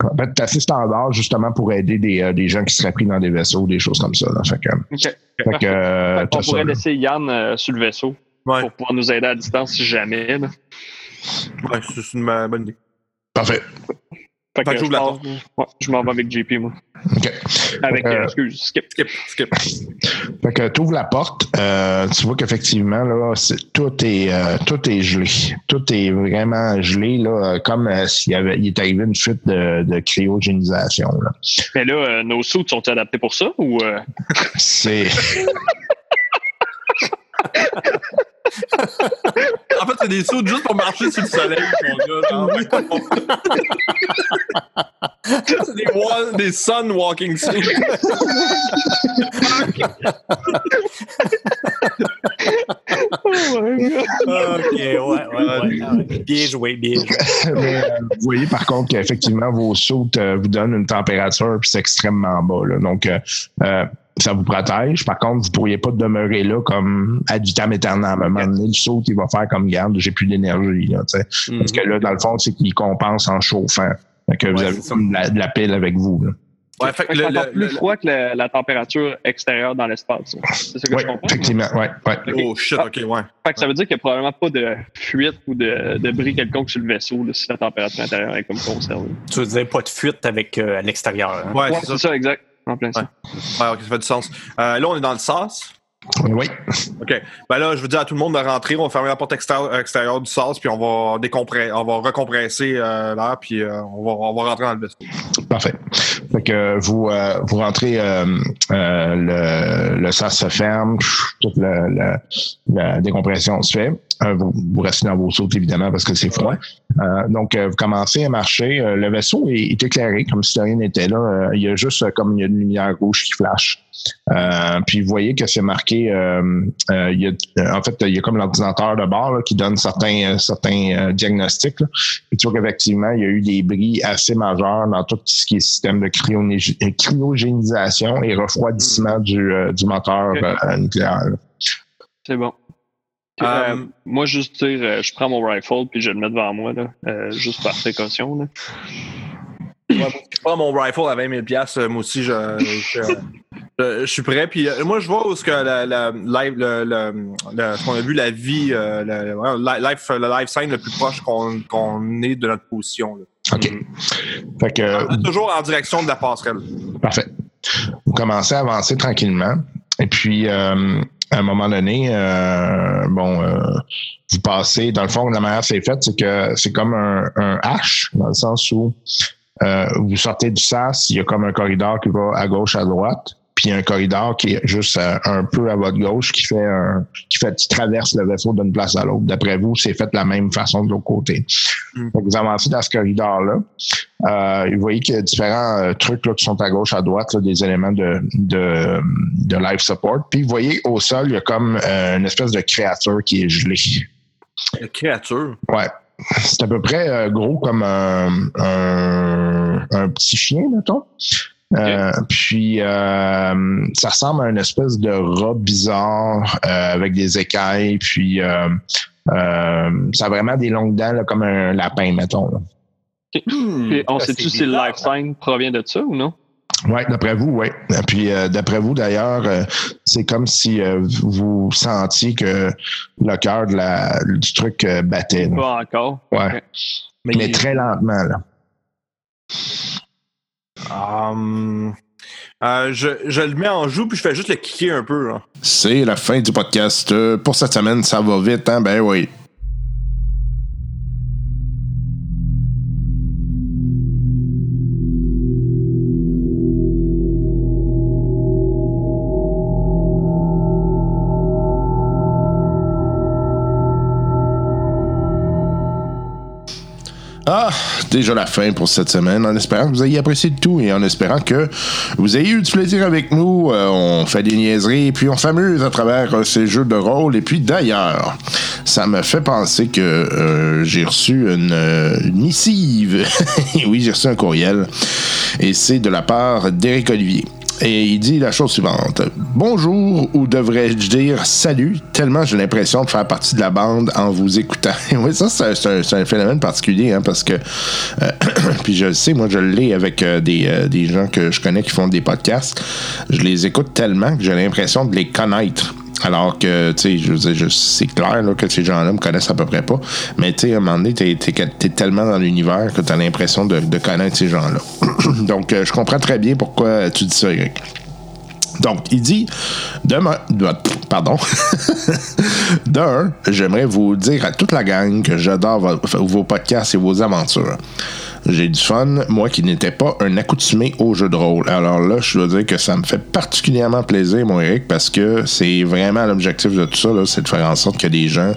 En fait, c'est assez standard justement pour aider des, euh, des gens qui seraient pris dans des vaisseaux, des choses comme ça. Là. Fait que, OK. fait que, euh, ça, pourrait là. laisser Yann euh, sur le vaisseau Ouais, pour pouvoir nous aider à distance si jamais. là. ouais c'est une bonne idée. Parfait. Fait Fait que que j'ouvre je la ouais, je m'en vais avec JP, moi. OK. Avec, euh, Euh, excuse, skip. Skip, skip. Fait que tu ouvres la porte, euh, tu vois qu'effectivement, là, tout est euh, tout est gelé. Tout est vraiment gelé, là, comme euh, s'il y avait il est arrivé une fuite de, de cryogénisation. Là. Mais là, euh, nos suits sont adaptés pour ça ou. euh, C'est. [laughs] [laughs] [laughs] C'est des sauts juste pour marcher sur le soleil, mon gars. genre. c'est des, des sun walking suits. OK, ouais, ouais, ouais, ouais. Bien joué, bien joué. Mais, euh, vous voyez par contre qu'effectivement, vos sautes euh, vous donnent une température puis c'est extrêmement bas. là. Donc, euh, euh, ça vous protège. Par contre, vous ne pourriez pas demeurer là comme ad vitam aeternam. À un moment donné, le saut, il va faire comme garde, j'ai plus d'énergie. là, tu sais. Parce que là, dans le fond, c'est qu'il compense en chauffant. Fait que vous avez de la, de la pile avec vous. là. Ouais, fait que le, c'est encore le- plus le- froid que la, la température extérieure dans l'espace. C'est ça que je comprends? effectivement. Ouais, ouais. Oh shit, ok, ouais. Fait que ça veut dire qu'il n'y a probablement pas de fuite ou de, de bris quelconque sur le vaisseau là, si la température intérieure est comme conservée. Tu veux dire pas de fuite avec euh, à l'extérieur. hein? Ouais, Ouais, c'est ça. c'est ça, exact. En plein ça. Ouais, ok, ça fait du sens. Euh, là, on est dans le sas. Oui. OK. Ben là, je veux dire à tout le monde de rentrer. On va fermer la porte extérieure, extérieure du sas, puis on va décompresser, on va recompresser euh, l'air, puis euh, on, va, on va rentrer dans le vaisseau. Parfait. Fait que vous, euh, vous rentrez, euh, euh, le, le sas se ferme, toute la, la, la décompression se fait. Euh, vous, vous restez dans vos sautes, évidemment, parce que c'est froid. Euh, donc, euh, vous commencez à marcher. Euh, le vaisseau est, est éclairé, comme si rien n'était là. Euh, il y a juste comme il y a une lumière rouge qui flash. Euh, puis vous voyez que c'est marqué, euh, euh, il y a, en fait, il y a comme l'ordinateur de bord là, qui donne certains, certains euh, diagnostics. Là. Et tu vois qu'effectivement, il y a eu des bris assez majeurs dans tout ce qui est système de cryogé- cryogénisation et refroidissement du, euh, du moteur euh, nucléaire. là. C'est bon. Euh, Euh, moi, juste dire, euh, je prends mon rifle puis je le mets devant moi, là, euh, juste par précaution. Là. Ouais, je prends mon rifle à 20 000 piastres, euh, Moi aussi, je, je, je- je suis prêt. Puis euh, moi, je vois où ce que la, la, live- le, le, le- ce qu'on a vu, la vie, euh, le, life, life sign le plus proche qu'on qu'on est de notre position. là. OK. Fait que, On est toujours en direction de la passerelle. Parfait. Vous commencez à avancer tranquillement. Et puis, euh, à un moment donné, euh, bon, euh, vous passez, dans le fond, la manière c'est fait, c'est que c'est comme un, un H, dans le sens où euh, vous sortez du sas, il y a comme un corridor qui va à gauche, à droite. Puis un corridor qui est juste euh, un peu à votre gauche qui fait un, qui fait qui traverse le vaisseau d'une place à l'autre. D'après vous, c'est fait de la même façon de l'autre côté. Mm. Fait que vous avancez dans ce corridor-là. Euh, vous voyez qu'il y a différents euh, trucs là, qui sont à gauche, à droite, là, des éléments de, de, de life support. Puis vous voyez au sol, il y a comme euh, une espèce de créature qui est gelée. La créature? Ouais. C'est à peu près euh, gros comme un, un, un petit chien, mettons. Euh, puis euh, ça ressemble à une espèce de rat bizarre euh, avec des écailles, puis euh, euh, ça a vraiment des longues dents là, comme un lapin, mettons. là. Puis on sait-tu si le life sign provient de ça ou non? Ouais, d'après vous, oui. Puis euh, d'après vous, d'ailleurs, euh, c'est comme si euh, vous sentiez que le cœur de la, du truc euh, battait. là. Pas encore. Ouais. Mais, Mais il- très lentement, là. Hum, euh, je, le mets en joue puis je fais juste le kicker un peu. C'est la fin du podcast. Euh, Pour cette semaine, ça va vite, hein? Ben oui. Déjà la fin pour cette semaine, en espérant que vous ayez apprécié tout et en espérant que vous ayez eu du plaisir avec nous. Euh, on fait des niaiseries et puis on s'amuse à travers euh, ces jeux de rôle. Et puis d'ailleurs, ça me fait penser que euh, j'ai reçu une missive. [laughs] oui, j'ai reçu un courriel et c'est de la part d'Éric Olivier. Et il dit la chose suivante. Bonjour, ou devrais-je dire salut, tellement j'ai l'impression de faire partie de la bande en vous écoutant. [laughs] oui, ça, c'est un, phénomène particulier, hein, parce que, euh, [clears throat] puis je le sais, moi, je l'ai avec euh, euh, des gens que je connais qui font des podcasts. Je les écoute tellement que j'ai l'impression de les connaître. Alors que, tu sais, je veux dire, c'est clair là, que ces gens-là me connaissent à peu près pas. Mais, tu sais, à un moment donné, t'es, t'es tellement dans l'univers que t'as l'impression de, connaître ces gens-là. [clears throat] Donc, euh, je comprends très bien pourquoi tu dis ça, Eric. Donc, il dit, demain, de- pardon, [laughs] d'un, j'aimerais vous dire à toute la gang que j'adore vo- vos podcasts et vos aventures. J'ai du fun, moi qui n'étais pas un accoutumé au jeu de rôle. Alors là, je dois dire que ça me fait particulièrement plaisir, mon Eric, parce que c'est vraiment l'objectif de tout ça, c'est de faire en sorte que des gens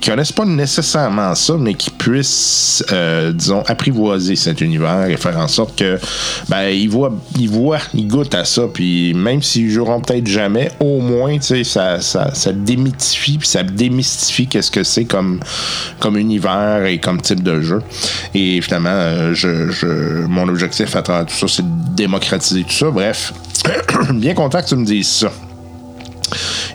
qui connaissent pas nécessairement ça, mais qui puissent, euh, disons, apprivoiser cet univers et faire en sorte que, ben, ils voient, ils voient, ils goûtent à ça, puis même s'ils joueront peut-être jamais, au moins, tu sais, ça, ça, ça puis ça démystifie qu'est-ce que c'est comme, comme univers et comme type de jeu. Et finalement, euh, je, je- mon objectif à travers tout ça, c'est de démocratiser tout ça. Bref, [clears throat] bien content que tu me dises ça.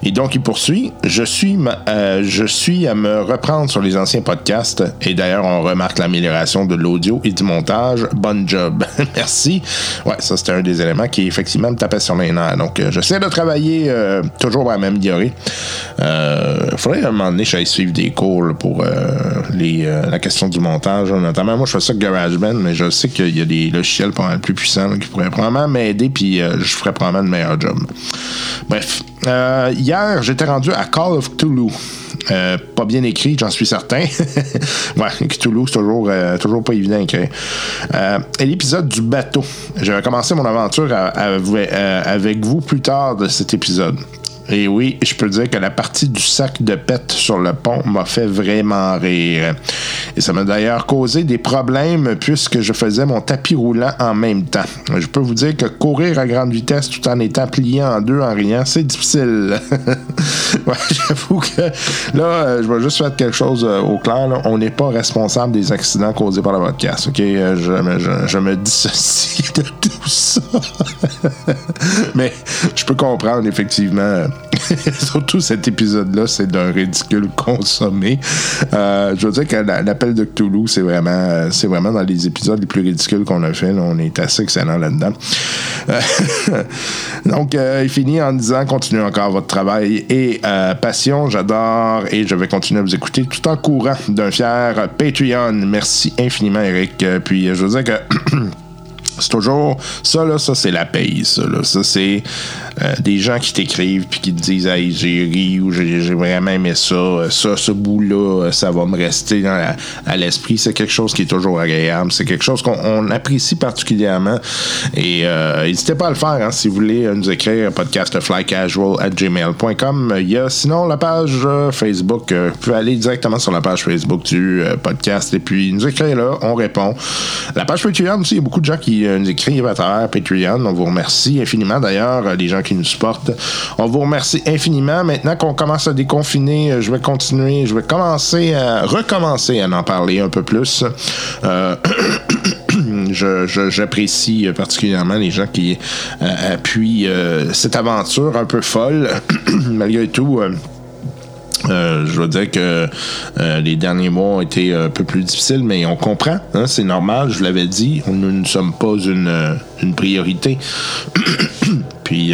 Et donc, il poursuit. Je suis, euh, je suis à me reprendre sur les anciens podcasts. Et d'ailleurs, on remarque l'amélioration de l'audio et du montage. Bonne job. [laughs] Merci. Ouais, ça, c'était un des éléments qui, effectivement, me tapait sur les nerfs. Donc, euh, j'essaie de travailler euh, toujours à m'améliorer. Euh, faudrait à un moment donné, j'aille suivre des cours pour les, la question du montage. Notamment, moi, je fais ça avec GarageBand, mais je sais qu'il y a des logiciels pas mal plus puissants qui pourraient probablement m'aider, puis je ferais probablement le meilleur job. Bref. Euh, hier, j'étais rendu à Call of Cthulhu. Euh, pas bien écrit, j'en suis certain. [laughs] ouais, Cthulhu, c'est toujours, euh, toujours pas évident et l'épisode du bateau. J'avais commencé mon aventure avec vous plus tard de cet épisode. Et oui, je peux dire que la partie du sac de pète sur le pont m'a fait vraiment rire. Et ça m'a d'ailleurs causé des problèmes puisque je faisais mon tapis roulant en même temps. Je peux vous dire que courir à grande vitesse tout en étant plié en deux en riant, c'est difficile. [laughs] [laughs] ouais, j'avoue que là, euh, je vais juste faire quelque chose euh, au clair. là. On n'est pas responsable des accidents causés par le podcast. OK? Euh, Je, me- je- je me dissocie [laughs] de tout ça. [laughs] Mais je peux comprendre, effectivement. [laughs] Surtout cet épisode-là, c'est d'un ridicule consommé. Euh, je veux dire que la- l'appel de Cthulhu, c'est vraiment, c'est vraiment dans les épisodes les plus ridicules qu'on a fait. on est assez excellent là-dedans. Euh, [laughs] Donc, euh, il finit en disant continuez encore votre travail et passion. J'adore et je vais continuer à vous écouter tout en courant d'un fier Patreon. Merci infiniment, Eric. Puis, je veux dire que. [clears throat] C'est toujours ça là, ça c'est la paye, ça là. Ça c'est euh, des gens qui t'écrivent puis qui te disent hey j'ai ri ou j'ai vraiment aimé ça, Euh, ça ce bout là, ça va me rester à l'esprit. C'est quelque chose qui est toujours agréable. C'est quelque chose qu'on on apprécie particulièrement. Et euh, n'hésitez pas à le faire hein, si vous voulez euh, nous écrire podcastflycasual at gmail.com. Il y a sinon la page euh, Facebook. euh, vous pouvez aller directement sur la page Facebook du euh, podcast et puis nous écrire là, on répond. La page Patreon aussi, il y a beaucoup de gens qui euh, nous écrivent à travers Patreon. On vous remercie infiniment d'ailleurs, euh, les gens qui nous supportent. On vous remercie infiniment. Maintenant qu'on commence à déconfiner, euh, je vais continuer, je vais commencer à recommencer à en parler un peu plus. Euh, [coughs] j'apprécie particulièrement les gens qui euh, appuient euh, cette aventure un peu folle. [coughs] Malgré tout, euh, je veux dire que euh, les derniers mois ont été un peu plus difficiles, mais on comprend, hein, c'est normal, je l'avais dit, nous ne sommes pas une, euh, priorité. [coughs] puis,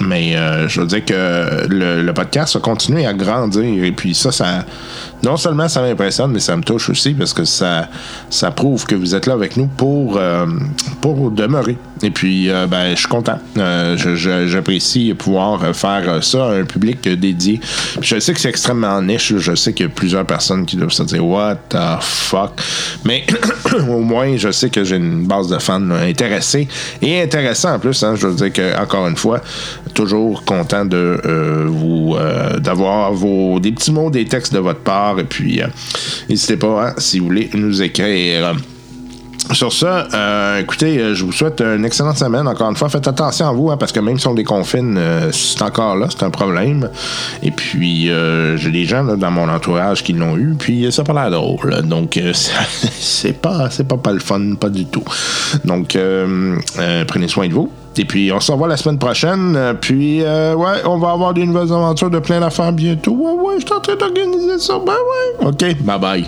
mais je veux dire que le, le podcast a continué à grandir, et puis ça, ça non seulement ça m'impressionne, mais ça me touche aussi parce que ça, ça prouve que vous êtes là avec nous pour, euh, pour demeurer. Et puis, euh, ben, je suis content. Euh, J'apprécie pouvoir faire ça à un public dédié. Je sais que c'est extrêmement niche. Je sais qu'il y a plusieurs personnes qui doivent se dire What the fuck? Mais [coughs] au moins, je sais que j'ai une base de fans intéressés et intéressants en plus. hein. Je veux dire que, encore une fois, toujours content de euh, vous euh, d'avoir vos des petits mots, des textes de votre part. Et puis, euh, n'hésitez pas hein, si vous voulez nous écrire. Sur ça, écoutez, je vous souhaite une excellente semaine. Encore une fois, faites attention à vous, hein, parce que même si on déconfine, c'est encore là, c'est un problème. Et puis, j'ai des gens dans mon entourage qui l'ont eu, puis ça pas l'air drôle. Donc, [laughs] c'est pas, pas, pas le fun, pas du tout. Donc, prenez soin de vous. Et puis, on se revoit la semaine prochaine. Euh, Puis, euh, ouais, on va avoir des nouvelles aventures de plein d'affaires bientôt. Ouais, ouais, je suis en train d'organiser ça. Ben ouais. OK, bye bye.